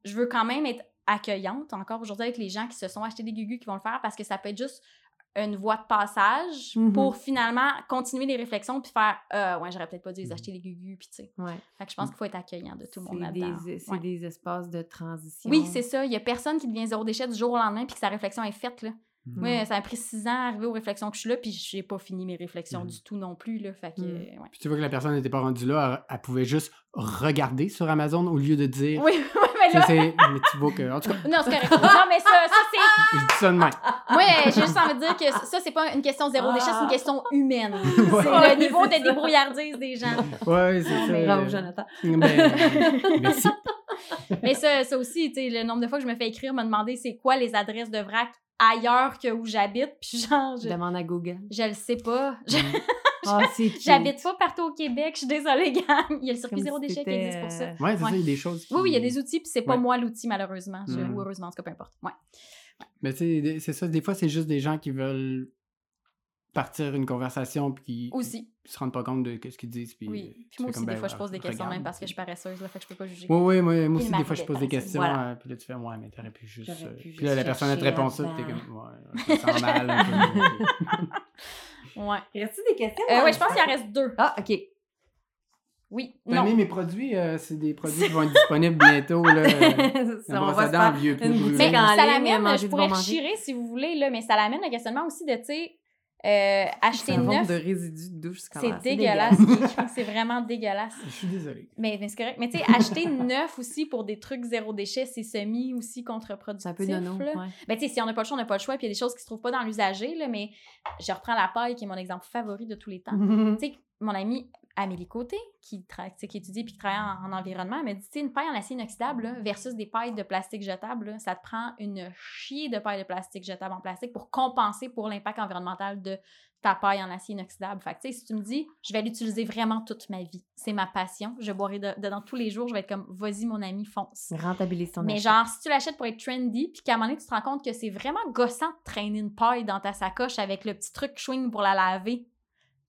Speaker 2: je veux quand même être accueillante encore aujourd'hui avec les gens qui se sont achetés des gugus qui vont le faire parce que ça peut être juste une voie de passage
Speaker 1: Mhm.
Speaker 2: pour finalement continuer les réflexions puis faire euh, ouais j'aurais peut-être pas dû les
Speaker 3: Mhm.
Speaker 2: acheter les gugus puis tu sais
Speaker 1: Ouais.
Speaker 2: fait que je pense qu'il faut être accueillant de tout le monde
Speaker 1: C'est
Speaker 2: là-dedans
Speaker 1: des, c'est
Speaker 2: Ouais.
Speaker 1: des espaces de transition.
Speaker 2: oui c'est ça il y a personne qui devient zéro déchet du jour au lendemain puis que sa réflexion est faite là
Speaker 3: Mhm.
Speaker 2: oui ça a pris six ans à arriver aux réflexions que je suis là puis j'ai pas fini mes réflexions du tout non plus là fait que euh, ouais.
Speaker 3: Puis tu vois que la personne n'était pas rendue là, elle, elle pouvait juste regarder sur Amazon au lieu de dire.
Speaker 2: oui oui,
Speaker 3: c'est- mais tu vois que. En tout cas,
Speaker 2: non c'est correct non mais ça ça c'est
Speaker 3: je dis ça de même.
Speaker 2: Moi, j'ai juste envie de dire que ça, c'est pas une question zéro déchet, c'est une question humaine. C'est
Speaker 3: Ouais.
Speaker 2: le niveau de débrouillardise des gens.
Speaker 3: Ouais, c'est ça.
Speaker 2: mais-
Speaker 1: Bravo,
Speaker 3: euh,
Speaker 1: Jonathan.
Speaker 3: merci.
Speaker 2: Mais ça, ça aussi, tu sais, le nombre de fois que je me fais écrire, me demander c'est quoi les adresses de vrac ailleurs que où j'habite, puis genre, je,
Speaker 1: Demande à Google.
Speaker 2: je le sais pas. Je-
Speaker 1: Ah.
Speaker 2: J'habite pas partout au Québec, je suis désolée, gang. Il y a le circuit zéro
Speaker 1: si
Speaker 2: déchet qui existe pour ça.
Speaker 1: euh,
Speaker 3: Ouais, c'est
Speaker 2: Ouais.
Speaker 3: ça, il y a des choses.
Speaker 2: Oui, oui, il y a
Speaker 3: qui-
Speaker 2: des outils, puis c'est pas
Speaker 3: Ouais.
Speaker 2: moi l'outil, malheureusement. Je-. Ou heureusement, en tout cas, peu importe. Ouais.
Speaker 3: Mais tu sais, des- c'est ça, des fois, c'est juste des gens qui veulent partir une conversation puis qui
Speaker 2: Aussi,
Speaker 3: qui se rendent pas compte de ce qu'ils disent. Puis,
Speaker 2: oui.
Speaker 3: euh,
Speaker 2: Puis moi aussi,
Speaker 3: comme,
Speaker 2: des
Speaker 3: ben,
Speaker 2: fois, je pose des questions même parce que je suis paresseuse, là, fait que je peux pas juger.
Speaker 3: Oui, oui, moi, moi aussi, des fois, je pose des questions,
Speaker 1: Voilà.
Speaker 3: euh, puis là, tu fais, ouais, mais t'aurais pu juste.
Speaker 1: Pu
Speaker 3: puis là, la personne, elle te répond ça, puis t'es comme, ouais, sens mal.
Speaker 2: Ouais.
Speaker 1: Reste-tu des questions?
Speaker 2: Euh, ouais, je pense qu'il en reste deux.
Speaker 1: Ah, OK.
Speaker 2: Oui.
Speaker 3: T'as
Speaker 2: Non.
Speaker 3: aimé mes produits? euh, c'est des produits qui vont être disponibles bientôt. Là, euh,
Speaker 1: Ça, on va se faire
Speaker 3: vieux
Speaker 1: une
Speaker 2: Mais ça l'amène, je pourrais
Speaker 1: bon
Speaker 2: rechirer si vous voulez, là, mais ça l'amène le questionnement aussi de, tu sais, euh, acheter
Speaker 1: C'est
Speaker 2: neuf.
Speaker 1: de résidus de douche.
Speaker 2: C'est
Speaker 1: commence.
Speaker 2: dégueulasse. C'est vraiment dégueulasse.
Speaker 3: Je suis désolé.
Speaker 2: Mais, mais c'est correct. Mais tu sais, acheter neuf aussi pour des trucs zéro déchet, c'est semi aussi contre-productif.
Speaker 1: C'est un peu nono.
Speaker 2: là.
Speaker 1: ouais.
Speaker 2: Ben, tu sais, si on n'a pas le choix, on n'a pas le choix. Puis il y a des choses qui se trouvent pas dans l'usager, là, mais je reprends la paille, qui est mon exemple favori de tous les temps. Tu sais, mon amie Amélie Côté, qui, qui étudie puis qui travaille en, en environnement, elle m'a dit, tu sais, une paille en acier inoxydable là, versus des pailles de plastique jetable, là, ça te prend une chier de paille de plastique jetable en plastique pour compenser pour l'impact environnemental de ta paille en acier inoxydable. Fait que, tu sais, si tu me dis, je vais l'utiliser vraiment toute ma vie, c'est ma passion, je boirai de- dedans tous les jours, je vais être comme, vas-y, mon ami, fonce.
Speaker 1: Rentabilise ton
Speaker 2: Mais
Speaker 1: achat.
Speaker 2: genre, si tu l'achètes pour être trendy, puis qu'à un moment donné, tu te rends compte que c'est vraiment gossant de traîner une paille dans ta sacoche avec le petit truc swing pour la laver,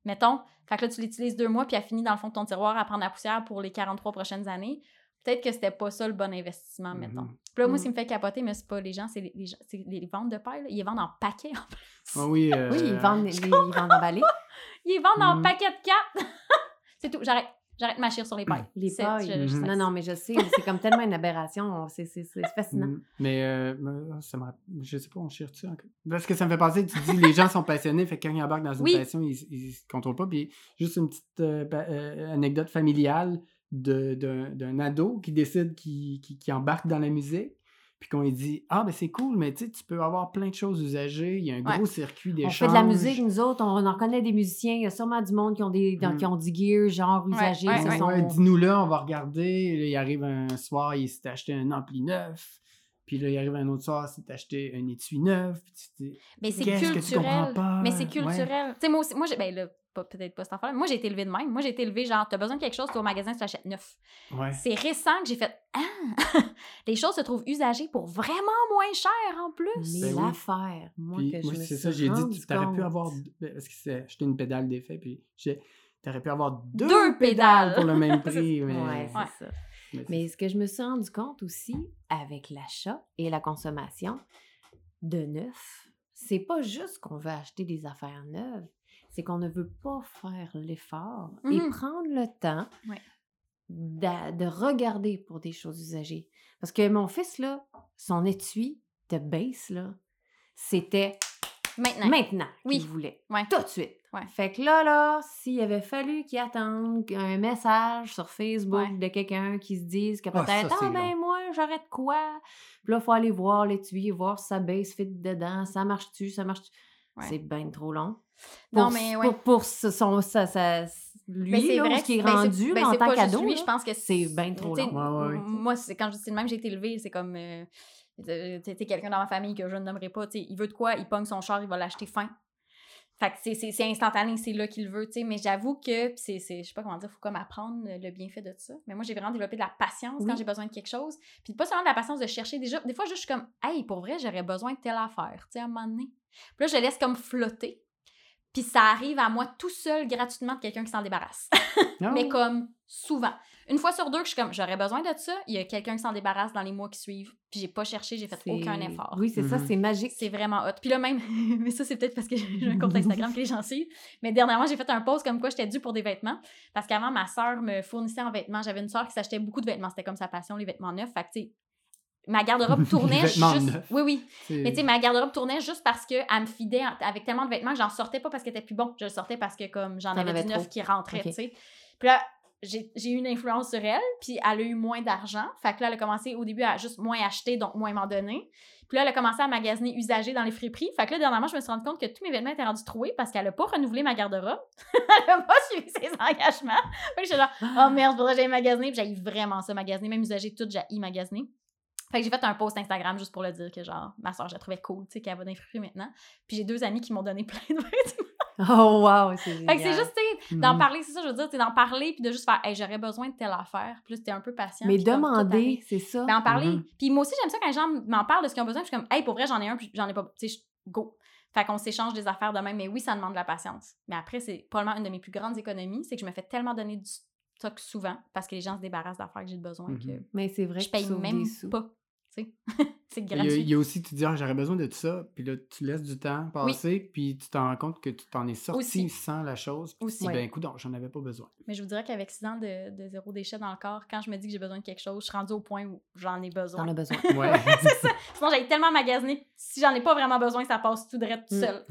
Speaker 2: mettons, fait que là, tu l'utilises deux mois, puis elle finit dans le fond de ton tiroir à prendre la poussière pour les 43 prochaines années. Peut-être que c'était pas ça le bon investissement, mettons.
Speaker 3: Mhm.
Speaker 2: Puis là, moi, ce qui me fait capoter, mais c'est pas les gens, c'est les, les gens- c'est les ventes de paille, là. Ils les vendent en paquets, en plus.
Speaker 3: Ah oui, euh,
Speaker 1: Oui, ils vendent, les- ils vendent emballés.
Speaker 2: Ils les vendent en
Speaker 3: Mhm.
Speaker 2: paquets de quatre. c'est tout, j'arrête. J'arrête de m'achir sur les pailles.
Speaker 1: Les
Speaker 2: C'est-
Speaker 1: pailles.
Speaker 2: je- je-
Speaker 3: Mhm.
Speaker 1: Non, non, mais je sais, c'est comme tellement une aberration. C'est c'est- c'est fascinant.
Speaker 3: Mm. Mais euh, ça me je sais pas, on chire dessus encore. Parce que ça me fait penser, tu dis, les gens sont passionnés, fait que quand ils embarquent dans une
Speaker 2: Oui.
Speaker 3: passion, ils, ils se contrôlent pas. Puis juste une petite euh, euh, anecdote familiale de- d'un ado qui décide qu'il embarque dans la musique. Puis qu'on lui dit Ah, ben c'est cool, mais tu sais, tu peux avoir plein de choses usagées. Il y a un
Speaker 2: Ouais.
Speaker 3: gros circuit
Speaker 1: On
Speaker 3: d'échange.
Speaker 1: fait de la musique, nous autres, on en connaît des musiciens. Il y a sûrement du monde qui ont, des, dans-
Speaker 3: Mm.
Speaker 1: qui ont du gear, genre usagé.
Speaker 2: ouais,
Speaker 1: sont-
Speaker 3: dis-nous là, on va regarder. Là, il arrive un soir, il s'est acheté un ampli neuf. Puis là, il arrive un autre soir, il s'est acheté un étui neuf. Puis tu te dis,
Speaker 2: Mais c'est
Speaker 3: Qu'est-ce que tu comprends
Speaker 2: culturel.
Speaker 3: pas?
Speaker 2: Mais c'est
Speaker 3: Ouais.
Speaker 2: culturel. Tu sais, moi aussi, moi, j'ai, ben là, pas- peut-être pas cette affaire Moi, j'ai été élevée de même. Moi, j'ai été élevée genre, t'as besoin de quelque chose, tu vas au magasin, tu l'achètes neuf.
Speaker 3: ouais.
Speaker 2: C'est récent que j'ai fait, ah, les choses se trouvent usagées pour vraiment moins cher en plus.
Speaker 1: Mais
Speaker 3: Ben oui.
Speaker 1: l'affaire, moi,
Speaker 3: Puis
Speaker 1: que je
Speaker 3: moi,
Speaker 1: me
Speaker 3: c'est ça, j'ai dit,
Speaker 1: rendu
Speaker 3: tu aurais pu avoir. deux- Parce que c'est acheté une pédale d'effet, puis j'ai. T'aurais pu avoir deux,
Speaker 2: Deux
Speaker 3: pédales
Speaker 2: pédales.
Speaker 3: pour le même prix. mais...
Speaker 1: Ouais, c'est
Speaker 2: Ouais.
Speaker 1: ça.
Speaker 3: mais c'est-
Speaker 1: Mais ce que je me suis rendu compte aussi avec l'achat et la consommation de neuf, c'est pas juste qu'on veut acheter des affaires neuves, c'est qu'on ne veut pas faire l'effort et
Speaker 2: Mhm.
Speaker 1: prendre le temps
Speaker 2: Ouais.
Speaker 1: de, regarder pour des choses usagées. Parce que mon fils, là, son étui de base, là, c'était
Speaker 2: Maintenant.
Speaker 1: maintenant
Speaker 2: Oui.
Speaker 1: qu'il voulait.
Speaker 2: Ouais.
Speaker 1: Tout de suite.
Speaker 2: Ouais.
Speaker 1: Fait que là, là, s'il avait fallu qu'il attende un message sur Facebook
Speaker 2: Ouais.
Speaker 1: de quelqu'un qui se dise que
Speaker 3: Ah, ça,
Speaker 1: peut-être, ah, ben
Speaker 3: long.
Speaker 1: moi, j'aurais de quoi? Puis là, il faut aller voir l'étui, voir si ça baisse fit dedans, ça marche-tu, ça marche-tu?
Speaker 2: Ouais.
Speaker 1: C'est bien trop long.
Speaker 2: Non,
Speaker 1: Pour-
Speaker 2: mais ouais.
Speaker 1: Pour, pour ce- son, ça, ça, lui, là,
Speaker 2: vrai
Speaker 1: ce qui est
Speaker 2: ben,
Speaker 1: rendu
Speaker 2: ben,
Speaker 1: en tant qu'ado,
Speaker 2: lui, je pense que
Speaker 1: c'est bien trop long.
Speaker 3: Ouais.
Speaker 2: Moi, c'est quand je dis de même, j'ai été élevée, c'est comme euh, tu quelqu'un dans ma famille que je ne nommerai pas, il veut de quoi, il pogne son char, il va l'acheter fin. Fait que c'est- instantané, c'est là qu'il veut, tu sais. Mais j'avoue que c'est, c'est- je sais pas comment dire, faut comme apprendre le bienfait de ça. Mais moi, j'ai vraiment développé de la patience quand j'ai besoin de quelque chose. Puis pas seulement de la patience de chercher. Déjà, des fois, je suis comme, hey, pour vrai, j'aurais besoin de telle affaire, tu sais, à un moment donné. Puis là, je laisse comme flotter. Puis ça arrive à moi tout seul, gratuitement, de quelqu'un qui s'en débarrasse. Mais
Speaker 3: ouais.
Speaker 2: comme souvent. Une fois sur deux, que je suis comme, j'aurais besoin de ça, il y a quelqu'un qui s'en débarrasse dans les mois qui suivent, puis j'ai pas cherché, j'ai fait aucun effort.
Speaker 1: Oui, c'est ça,
Speaker 3: Mhm.
Speaker 1: c'est magique.
Speaker 2: C'est vraiment hot. Puis là même, mais ça c'est peut-être parce que j'ai un compte Instagram que les gens suivent, mais dernièrement j'ai fait un post comme quoi j'étais due pour des vêtements, parce qu'avant ma sœur me fournissait en vêtements, j'avais une sœur qui s'achetait beaucoup de vêtements, c'était comme sa passion, les vêtements neufs, fait que tu sais, ma garde-robe tournait juste... Oui, oui. Mais tu sais, ma garde-robe tournait juste parce qu'elle me fidait avec tellement de vêtements que j'en sortais pas parce qu'elle était plus bon. Je le sortais parce que comme j'en avais,
Speaker 1: avais
Speaker 2: du neuf
Speaker 1: trop.
Speaker 2: qui rentrait,
Speaker 1: Ok.
Speaker 2: tu sais. Puis là, j'ai eu une influence sur elle, puis elle a eu moins d'argent. Fait que là, elle a commencé au début à juste moins acheter, donc moins m'en donner. Puis là, elle a commencé à magasiner usagé dans les friperies. Fait que là, dernièrement, je me suis rendu compte que tous mes vêtements étaient rendus troués parce qu'elle a pas renouvelé ma garde-robe. elle a pas suivi ses engagements. Fait que j'étais là, oh merde, faudrait que j'aille magasiner. Puis j'ai vraiment ça, magasiner. Même usagé, tout, j'ai magasiner. Fait que j'ai fait un post Instagram juste pour le dire que genre, ma soeur, je la trouvais cool, tu sais, qu'elle va friperies maintenant. Puis j'ai deux amis qui m'ont donné plein de vêtements.
Speaker 1: Oh, wow, c'est
Speaker 2: Fait que c'est juste, tu d'en
Speaker 3: Mhm.
Speaker 2: parler, c'est ça, je veux dire, c'est d'en parler, puis de juste faire, hey, j'aurais besoin de telle affaire. Là, t'es un peu patient.
Speaker 1: Mais demander, c'est ça?
Speaker 2: Ben, en parler.
Speaker 3: Mhm.
Speaker 2: Puis moi aussi, j'aime ça quand les gens m'en parlent de ce qu'ils ont besoin. Puis je suis comme, hey, pour vrai, j'en ai un, puis j'en ai pas. Tu sais, go. Fait qu'on s'échange des affaires de même. Mais oui, ça demande de la patience. Mais après, c'est probablement une de mes plus grandes économies, c'est que je me fais tellement donner du souvent parce que les gens se débarrassent d'affaires que j'ai besoin
Speaker 3: Mhm.
Speaker 2: que
Speaker 1: Mais c'est vrai
Speaker 2: je
Speaker 1: que
Speaker 2: paye même
Speaker 1: des sous.
Speaker 2: pas. Tu sais, c'est gratuit.
Speaker 3: il y a aussi, tu dis, Ah, j'aurais besoin de ça, puis là, tu laisses du temps passer, puis tu t'en rends compte que tu t'en es sorti
Speaker 2: Aussi.
Speaker 3: sans la chose, puis tu
Speaker 2: Aussi.
Speaker 3: dis, ben, écoute, j'en avais pas besoin.
Speaker 2: Mais je vous dirais qu'avec 6 ans de, de zéro déchet dans le corps, quand je me dis que j'ai besoin de quelque chose, je suis rendue au point où j'en ai besoin.
Speaker 1: T'en as besoin.
Speaker 3: Ouais.
Speaker 2: Sinon, j'ai tellement magasiné si j'en ai pas vraiment besoin, ça passe tout direct tout
Speaker 1: Mm.
Speaker 2: seul.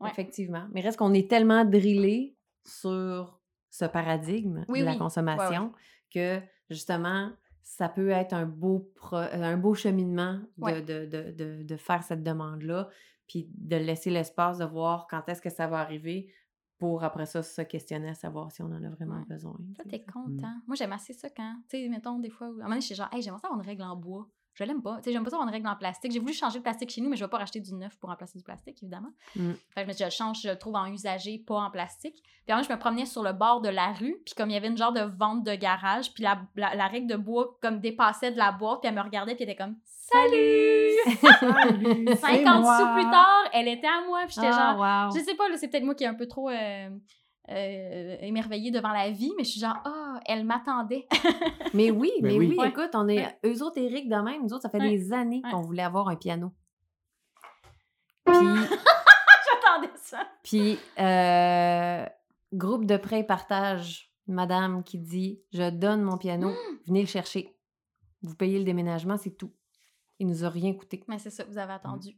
Speaker 2: Ouais.
Speaker 1: Effectivement. Mais reste qu'on est tellement drillé sur ce paradigme
Speaker 2: Oui,
Speaker 1: de la
Speaker 2: oui.
Speaker 1: consommation que justement, ça peut être un beau, pro- un beau cheminement de,
Speaker 2: Ouais.
Speaker 1: de, de, de, faire cette demande-là, puis de laisser l'espace de voir quand est-ce que ça va arriver pour après ça se questionner à savoir si on en a vraiment besoin.
Speaker 2: Toi,
Speaker 1: tu
Speaker 2: t'es
Speaker 1: sais.
Speaker 2: content? Moi, j'aime assez ça quand, tu sais, mettons, des fois, à un moment donné, je suis genre, hey, j'aimerais ça avoir une règle en bois. Je l'aime pas. Tu sais, j'aime pas ça avoir une règle en plastique. J'ai voulu changer le plastique chez nous, mais je vais pas racheter du neuf pour remplacer du plastique, évidemment.
Speaker 1: Mm.
Speaker 2: Fait que je le change, je le trouve en usagé, pas en plastique. Puis après, je me promenais sur le bord de la rue, puis comme il y avait une genre de vente de garage, puis la, la, la règle de bois comme dépassait de la boîte, puis elle me regardait, puis elle était comme Salut! 50 sous plus tard, elle était à moi, puis j'étais genre,
Speaker 1: Ah, wow.
Speaker 2: je sais pas, là, c'est peut-être moi qui est un peu trop euh, euh, émerveillée devant la vie, mais je suis genre, ah, elle m'attendait.
Speaker 1: Mais oui,
Speaker 3: Ben
Speaker 1: mais
Speaker 3: oui.
Speaker 1: oui,
Speaker 2: Ouais.
Speaker 1: écoute, on est
Speaker 2: Ouais.
Speaker 1: ésotérique de même. Nous autres, ça fait
Speaker 2: Ouais.
Speaker 1: des années
Speaker 2: Ouais.
Speaker 1: qu'on voulait avoir un piano. Puis,
Speaker 2: J'attendais ça.
Speaker 1: puis euh, groupe de prêt et partage, madame qui dit Je donne mon piano,
Speaker 2: Mmh.
Speaker 1: venez le chercher. Vous payez le déménagement, c'est tout. Il nous a rien coûté.
Speaker 2: Mais c'est ça, vous avez attendu.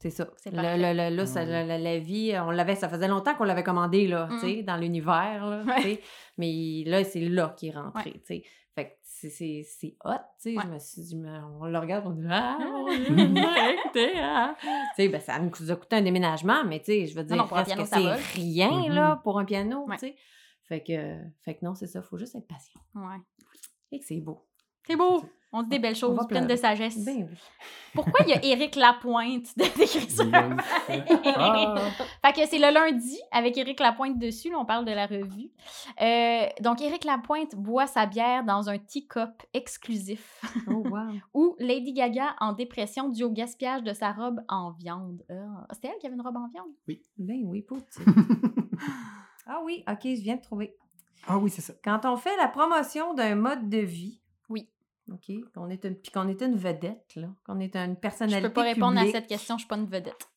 Speaker 1: C'est ça.
Speaker 2: C'est
Speaker 1: Le-
Speaker 2: parfait.
Speaker 1: le- le- là, ça-
Speaker 3: Ouais.
Speaker 1: la, vie, on l'avait, ça faisait longtemps qu'on l'avait commandé, là,
Speaker 2: Mm.
Speaker 1: tu sais, dans l'univers, là, tu sais. Mais là, c'est là qu'il est rentré,
Speaker 2: Ouais.
Speaker 1: tu sais. Fait que c'est- c'est c'est hot, tu sais.
Speaker 2: Ouais.
Speaker 1: Je me suis dit, mais on le regarde, on dit, ah, écoutez, ah. Tu sais, ben, ça nous a coûté un déménagement, mais tu sais, je veux dire,
Speaker 2: non, pour un
Speaker 1: reste
Speaker 2: piano,
Speaker 1: que
Speaker 2: ça
Speaker 1: c'est
Speaker 2: va.
Speaker 1: rien, là, pour un piano,
Speaker 2: Ouais.
Speaker 1: tu sais. Fait que, fait que non, c'est ça, faut juste être patient.
Speaker 2: Ouais.
Speaker 1: Et que c'est beau.
Speaker 2: C'est beau. On dit des belles choses, pleines de sagesse.
Speaker 1: Ben oui.
Speaker 2: Pourquoi il y a Éric Lapointe de l'écriture?
Speaker 3: Ah.
Speaker 2: Fait que c'est le lundi avec Éric Lapointe dessus. Là, on parle de la revue. Euh, donc, Éric Lapointe boit sa bière dans un teacup exclusif.
Speaker 1: Oh, wow.
Speaker 2: Ou Lady Gaga en dépression dû au gaspillage de sa robe en viande. Ah, C'était elle qui avait une robe en viande?
Speaker 1: Ben oui, poutine. ah oui, ok, je viens de trouver.
Speaker 3: Ah oui, c'est ça.
Speaker 1: Quand on fait la promotion d'un mode de vie,
Speaker 2: Oui.
Speaker 1: OK, qu'on est une, puis qu'on est une vedette, là, qu'on est une
Speaker 2: Je
Speaker 1: personnalité
Speaker 2: peux pas répondre à cette question, je suis pas une vedette.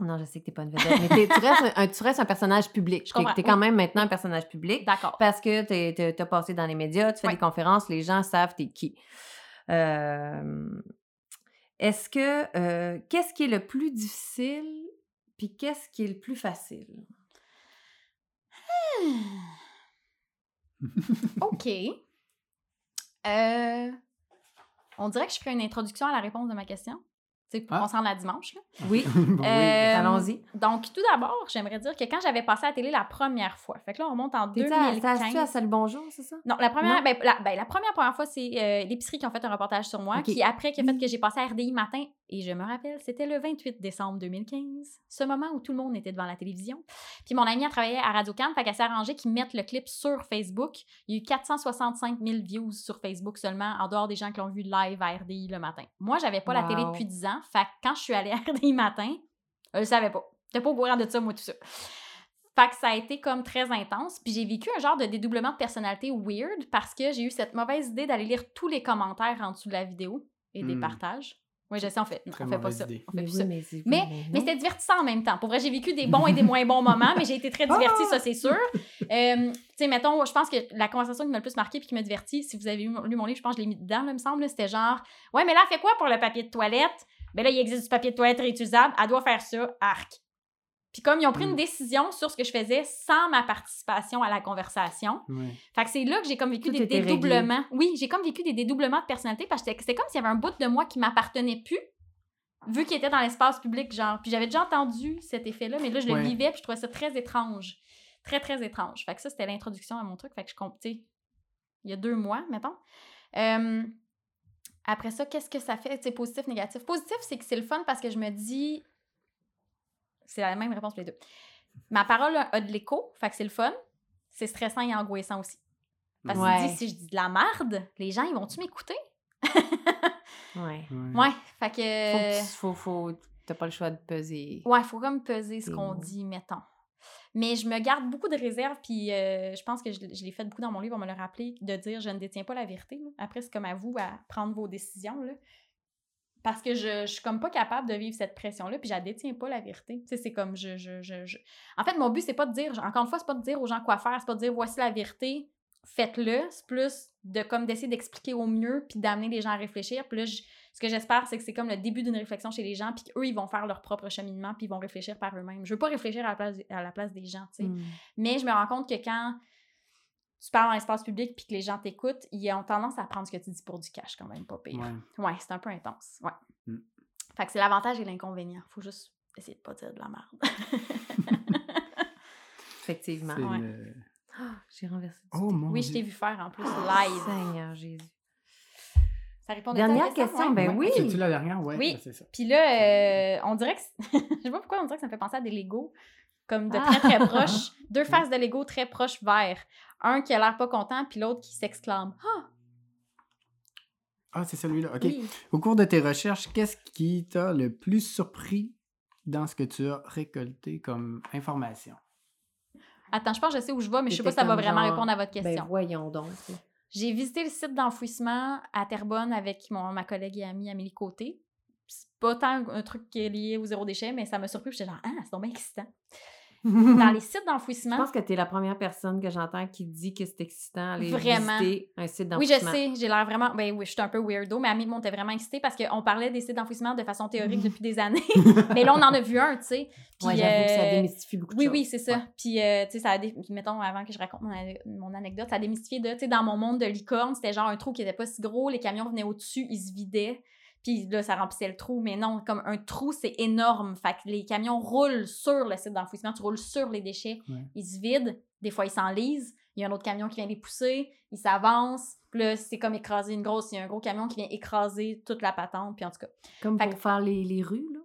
Speaker 1: Non, je sais que t'es pas une vedette, mais tu, restes un, tu restes un personnage public.
Speaker 2: Je comprends,
Speaker 1: es
Speaker 2: oui.
Speaker 1: quand même maintenant un personnage public
Speaker 2: D'accord.
Speaker 1: parce que t'es- t'as passé dans les médias, tu fais des conférences, les gens savent t'es qui. Euh, Est-ce que... euh, Qu'est-ce qui est le plus difficile puis qu'est-ce qui est le plus facile?
Speaker 2: OK. Euh, on dirait que je ferais une introduction à la réponse de ma question. C'est pour
Speaker 3: Ah.
Speaker 2: qu'on s'en la dimanche. Là.
Speaker 1: Oui,
Speaker 3: Bon, oui.
Speaker 2: Euh,
Speaker 1: allons-y.
Speaker 2: Donc, tout d'abord, j'aimerais dire que quand j'avais passé à la télé la première fois, fait que là, on monte en
Speaker 1: T'étais à,
Speaker 2: 2015.
Speaker 1: t'as à Salut Bonjour, c'est ça?
Speaker 2: Non, la première,
Speaker 1: Non?
Speaker 2: ben, la, ben, la première première fois, c'est euh, l'épicerie qui ont fait un reportage sur moi, qui après qui a fait que j'ai passé à RDI matin, et je me rappelle, c'était le 28 décembre 2015, ce moment où tout le monde était devant la télévision. Puis mon amie a travaillé à Radio Cannes, fait qu'elle s'est arrangée qu'ils mettent le clip sur Facebook. Il y a eu 465 000 views sur Facebook seulement, en dehors des gens qui l'ont vu live à RDI le matin. Moi, j'avais pas la télé depuis 10 ans, fait que quand je suis allée à RDI matin, je le savais pas. J'étais pas au courant de ça, moi, tout ça. Fait que ça a été comme très intense. Puis j'ai vécu un genre de dédoublement de personnalité weird parce que j'ai eu cette mauvaise idée d'aller lire tous les commentaires en dessous de la vidéo et des
Speaker 3: Hmm.
Speaker 2: partages. Oui, je sais, on fait,
Speaker 3: Très
Speaker 2: on fait pas ça. On fait
Speaker 1: Mais
Speaker 2: plus
Speaker 1: oui,
Speaker 2: ça.
Speaker 1: mais c'est-
Speaker 2: Mais-
Speaker 1: non.
Speaker 2: Mais c'était divertissant en même temps. Pour vrai, j'ai vécu des bons et des moins bons moments, mais j'ai été très divertie, ça c'est sûr. Euh, tu sais, mettons, je pense que la conversation qui m'a le plus marqué puis qui m'a divertie, si vous avez lu mon livre, je pense que je l'ai mis dedans, là, me semble, c'était genre Ouais, mais là, elle fait quoi pour le papier de toilette? Ben là, il existe du papier de toilette réutilisable, elle doit faire ça, arc. Puis comme ils ont pris une
Speaker 3: Mm.
Speaker 2: décision sur ce que je faisais sans ma participation à la conversation, fait que c'est là que j'ai comme vécu
Speaker 1: Tout
Speaker 2: des
Speaker 1: réglé.
Speaker 2: dédoublements. Oui, j'ai comme vécu des dédoublements de personnalité parce que c'était- comme s'il y avait un bout de moi qui m'appartenait plus, vu qu'il était dans l'espace public, genre. Puis j'avais déjà entendu cet effet-là, mais là, je le
Speaker 3: Ouais.
Speaker 2: vivais, puis je trouvais ça très étrange. Très, très étrange. Fait que ça, c'était l'introduction à mon truc. Fait que je compte, tu sais, il y a deux mois, mettons. Euh, après ça, qu'est-ce que ça fait? Tu sais, positif, négatif. Positif, c'est que c'est le fun parce que je me dis. C'est la même réponse pour les deux. Ma parole a de l'écho, fait que c'est le fun. C'est stressant et angoissant aussi. Parce que
Speaker 1: Ouais.
Speaker 2: si je dis de la merde, les gens, ils vont-tu m'écouter?
Speaker 1: Ouais.
Speaker 2: Ouais, fait
Speaker 1: Faut
Speaker 2: que...
Speaker 1: que tu- faut, faut, t'as pas le choix de peser.
Speaker 2: Ouais, il faut comme peser ce qu'on dit, mettons. Mais je me garde beaucoup de réserve, puis euh, je pense que je, je l'ai fait beaucoup dans mon livre, on me l'a rappelé, de dire je ne détiens pas la vérité. là. Après, c'est comme à vous à prendre vos décisions. Là. Parce que je, je suis comme pas capable de vivre cette pression-là, puis je la détiens pas la vérité. Tu sais, c'est comme je, je, je, je- En fait, mon but, c'est pas de dire, encore une fois, c'est pas de dire aux gens quoi faire, c'est pas de dire voici la vérité, faites-le. C'est plus de comme d'essayer d'expliquer au mieux, puis d'amener les gens à réfléchir. Puis là, je- ce que j'espère, c'est que c'est comme le début d'une réflexion chez les gens, puis qu'eux, ils vont faire leur propre cheminement, puis ils vont réfléchir par eux-mêmes. Je veux pas réfléchir à la place, à la place des gens, tu sais.
Speaker 1: Mm.
Speaker 2: Mais je me rends compte que quand tu parles dans l'espace public puis que les gens t'écoutent, ils ont tendance à prendre ce que tu dis pour du cash quand même, pas pire.
Speaker 3: Ouais.
Speaker 2: Ouais, c'est un peu intense. Ouais.
Speaker 3: Mm.
Speaker 2: Fait que c'est l'avantage et l'inconvénient. Faut juste essayer de pas dire de la merde.
Speaker 1: Effectivement.
Speaker 2: Ouais.
Speaker 3: le-
Speaker 1: Ah, J'ai renversé. du
Speaker 3: Oh mon
Speaker 2: oui, je t'ai vu faire en plus live.
Speaker 1: Seigneur Jésus.
Speaker 2: Ça répond
Speaker 1: Dernière question, ben oui.
Speaker 3: C'est-tu la dernière? Ouais,
Speaker 2: Oui.
Speaker 3: ben, c'est ça.
Speaker 2: Puis là, euh, on dirait que. je sais pas pourquoi on dirait que ça me fait penser à des Legos. Comme de
Speaker 1: Ah.
Speaker 2: très très proches. Deux faces de Lego très proches verts. Un qui a l'air pas content, puis l'autre qui s'exclame. Ah,
Speaker 3: Ah, c'est celui-là. OK.
Speaker 2: oui.
Speaker 3: Au cours de tes recherches, qu'est-ce qui t'a le plus surpris dans ce que tu as récolté comme information?
Speaker 2: Attends, je pense que je sais où je vais, mais je sais pas si ça va vraiment
Speaker 1: genre,
Speaker 2: répondre à votre
Speaker 1: Ben
Speaker 2: question.
Speaker 1: voyons donc.
Speaker 2: J'ai visité le site d'enfouissement à Terrebonne avec mon, ma collègue et amie Amélie Côté. C'est pas tant un truc qui est lié au zéro déchet, mais ça m'a surpris. J'étais genre, ah, c'est donc bien excitant. Dans les sites
Speaker 1: Je
Speaker 2: d'enfouissement,
Speaker 1: pense que tu es la première personne que j'entends qui dit que c'est excitant aller
Speaker 2: Vraiment.
Speaker 1: visiter un site
Speaker 2: Oui, je
Speaker 1: d'enfouissement.
Speaker 2: sais, j'ai l'air vraiment. Ben oui, je suis un peu weirdo, mais Amélie m'était vraiment excitée parce qu'on parlait des sites d'enfouissement de façon théorique depuis des années. mais là, on en a vu un, tu sais.
Speaker 1: Ouais, j'avoue que ça
Speaker 2: euh,
Speaker 1: démystifie beaucoup de
Speaker 2: Oui,
Speaker 1: choses.
Speaker 2: oui, c'est ça.
Speaker 1: Ouais.
Speaker 2: Puis, euh, tu sais, ça a dé- mettons, avant que je raconte mon, mon anecdote, ça a démystifié de, tu sais, dans mon monde de licorne, c'était genre un trou qui était pas si gros, les camions venaient au-dessus, ils se vidaient. Puis là, ça remplissait le trou. Mais non, comme un trou, c'est énorme. Fait que les camions roulent sur le site d'enfouissement, tu roules sur les déchets,
Speaker 3: Ouais.
Speaker 2: ils se vident. Des fois, ils s'enlisent. Il y a un autre camion qui vient les pousser, ils s'avancent. Puis là, c'est comme écraser une grosse. Il y a un gros camion qui vient écraser toute la patente. Puis en tout cas,
Speaker 1: Comme
Speaker 2: Fait
Speaker 1: pour faire les, les rues, là.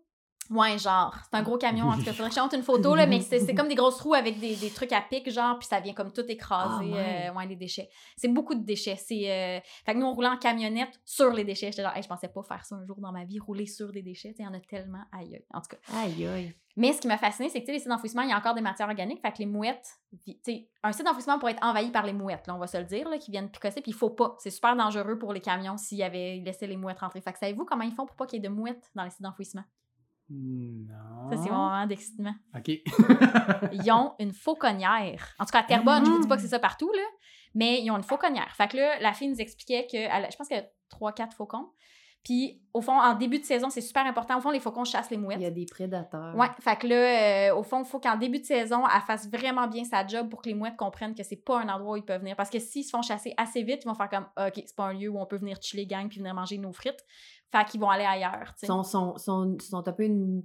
Speaker 2: Ouais, genre, c'est un gros camion. En tout cas, faudrait que je une photo, là, mais c'est comme des grosses roues avec des, des trucs à pic, genre, puis ça vient comme tout écraser,
Speaker 1: Ah, ouais.
Speaker 2: euh, ouais, les déchets. C'est beaucoup de déchets. C'est, euh, Fait que nous, on roulait en camionnette sur les déchets. J'étais genre, Hey, je pensais pas faire ça un jour dans ma vie, rouler sur des déchets. Il y en a tellement aïe. En tout cas.
Speaker 1: Aïe, aïe.
Speaker 2: Mais ce qui m'a fasciné, c'est que tu sais, les sites d'enfouissement, il y a encore des matières organiques. Fait que les mouettes, vi- tu sais, un site d'enfouissement pourrait être envahi par les mouettes, là, on va se le dire, là, qui viennent picosser, puis il faut pas. C'est super dangereux pour les camions s'il y avait laissé les mouettes rentrer. Fait que savez-vous comment ils font pour pas qu'il y ait de mouettes dans les sites d'enfouissement?
Speaker 3: Non.
Speaker 2: Ça, c'est mon moment d'excitement.
Speaker 3: OK.
Speaker 2: Ils ont une fauconnière. En tout cas, à Terrebonne, je vous dis pas que c'est ça partout, là, mais ils ont une fauconnière. Fait que là, la fille nous expliquait que, elle je pense qu'il y a 3-4 faucons. Puis, au fond, en début de saison, c'est super important. Au fond, les faucons chassent les mouettes.
Speaker 1: Il y a des prédateurs.
Speaker 2: Ouais, fait que là, euh, au fond, il faut qu'en début de saison, elle fasse vraiment bien sa job pour que les mouettes comprennent que c'est pas un endroit où ils peuvent venir. Parce que s'ils se font chasser assez vite, ils vont faire comme, OK, c'est pas un lieu où on peut venir chiller gang puis venir manger nos frites. Fait qu'ils vont aller ailleurs.
Speaker 1: Ils sont, sont, sont, sont un peu une,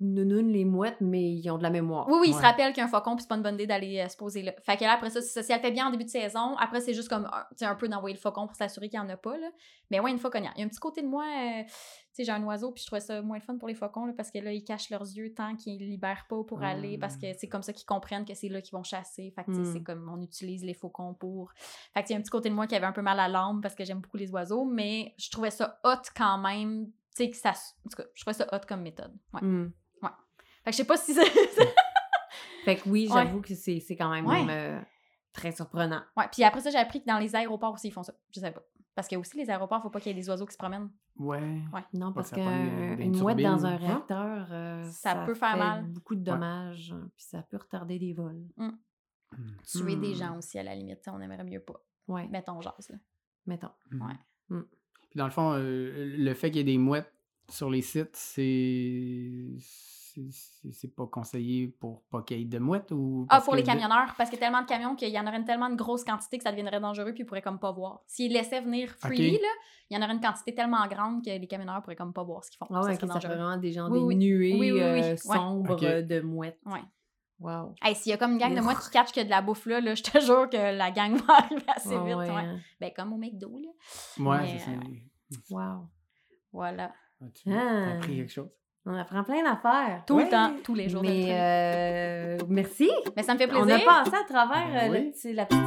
Speaker 1: comme nounoune, les mouettes, mais ils ont de la mémoire.
Speaker 2: Oui, oui, ils se rappellent qu'il y a un faucon, puis c'est pas une bonne idée d'aller euh, se poser là. Fait que là, après ça, c'est ça, si elle fait bien en début de saison, après, c'est juste comme, un- tu sais, un peu d'envoyer le faucon pour s'assurer qu'il y en a pas, là. Mais ouais, une fauconnière. Il y a un petit côté de moi, euh, tu sais, j'ai un oiseau, puis je trouvais ça moins le fun pour les faucons, là, parce que là, ils cachent leurs yeux tant qu'ils libèrent pas pour aller, parce que c'est comme ça qu'ils comprennent que c'est là qu'ils vont chasser. Fait que, tu sais,
Speaker 1: Mm.
Speaker 2: c'est comme, on utilise les faucons pour. Fait que, il y a un petit côté de moi qui avait un peu mal à l'âme, parce que j'aime beaucoup les oiseaux, mais je trouvais ça hot quand même, tu sais, que ça. En tout cas, je trouvais ça hot comme méthode. Ouais.
Speaker 1: Hmm.
Speaker 2: Fait que je sais pas si c'est.
Speaker 1: Fait que oui,
Speaker 2: Ouais.
Speaker 1: j'avoue que c'est c'est quand même
Speaker 2: Ouais.
Speaker 1: euh, très surprenant.
Speaker 2: Ouais, puis après ça, j'ai appris que dans les aéroports aussi, ils font ça. Je savais pas. Parce que aussi, les aéroports, faut pas qu'il y ait des oiseaux qui se promènent.
Speaker 3: Ouais.
Speaker 1: Non, parce
Speaker 3: ça
Speaker 1: qu'une mouette dans un
Speaker 3: Hein?
Speaker 1: réacteur, euh,
Speaker 2: Ça peut faire
Speaker 1: fait
Speaker 2: mal.
Speaker 1: beaucoup de dommages, puis ça peut retarder des vols.
Speaker 2: Tuer des
Speaker 3: Hmm.
Speaker 2: gens aussi, à la limite. sais, On aimerait mieux pas.
Speaker 1: Ouais,
Speaker 2: Mettons jase, là.
Speaker 1: mettons.
Speaker 2: Ouais.
Speaker 3: Puis dans le fond, euh, le fait qu'il y ait des mouettes sur les sites, c'est. C'est- pas conseillé pour pas qu'il y ait de mouettes ou.
Speaker 2: Ah, pour les
Speaker 3: de-
Speaker 2: camionneurs, parce qu'il y a tellement de camions qu'il y en aurait une tellement de grosse quantité que ça deviendrait dangereux puis ils pourraient comme pas voir. S'ils laissaient venir freely, là, il y en aurait une quantité tellement grande que les camionneurs pourraient comme pas voir ce qu'ils font.
Speaker 1: Ah ouais,
Speaker 2: ça serait
Speaker 1: ok, ça fait
Speaker 2: dangereux.
Speaker 1: vraiment des gens,
Speaker 2: Oui,
Speaker 1: des
Speaker 2: oui.
Speaker 1: nuées
Speaker 2: Oui, oui, oui.
Speaker 1: euh, sombres euh, de mouettes.
Speaker 2: Ouais.
Speaker 1: Wow.
Speaker 2: Hey, s'il y a comme une gang de mouettes qui catchent que de la bouffe là, là, je te jure que la gang va arriver assez
Speaker 1: Ah
Speaker 2: vite.
Speaker 1: ouais,
Speaker 2: ouais.
Speaker 1: hein.
Speaker 2: Ben, comme au McDo, là.
Speaker 3: Ouais, c'est ça.
Speaker 2: euh,
Speaker 1: Wow.
Speaker 2: Voilà.
Speaker 3: Ah, Tu as appris quelque chose?
Speaker 1: On apprend plein d'affaires.
Speaker 2: Tout
Speaker 3: Ouais.
Speaker 2: le temps, tous les jours.
Speaker 1: Mais euh, merci.
Speaker 2: Mais ça me fait
Speaker 1: On
Speaker 2: plaisir.
Speaker 1: a passé à travers
Speaker 3: Ben
Speaker 1: euh, le la petite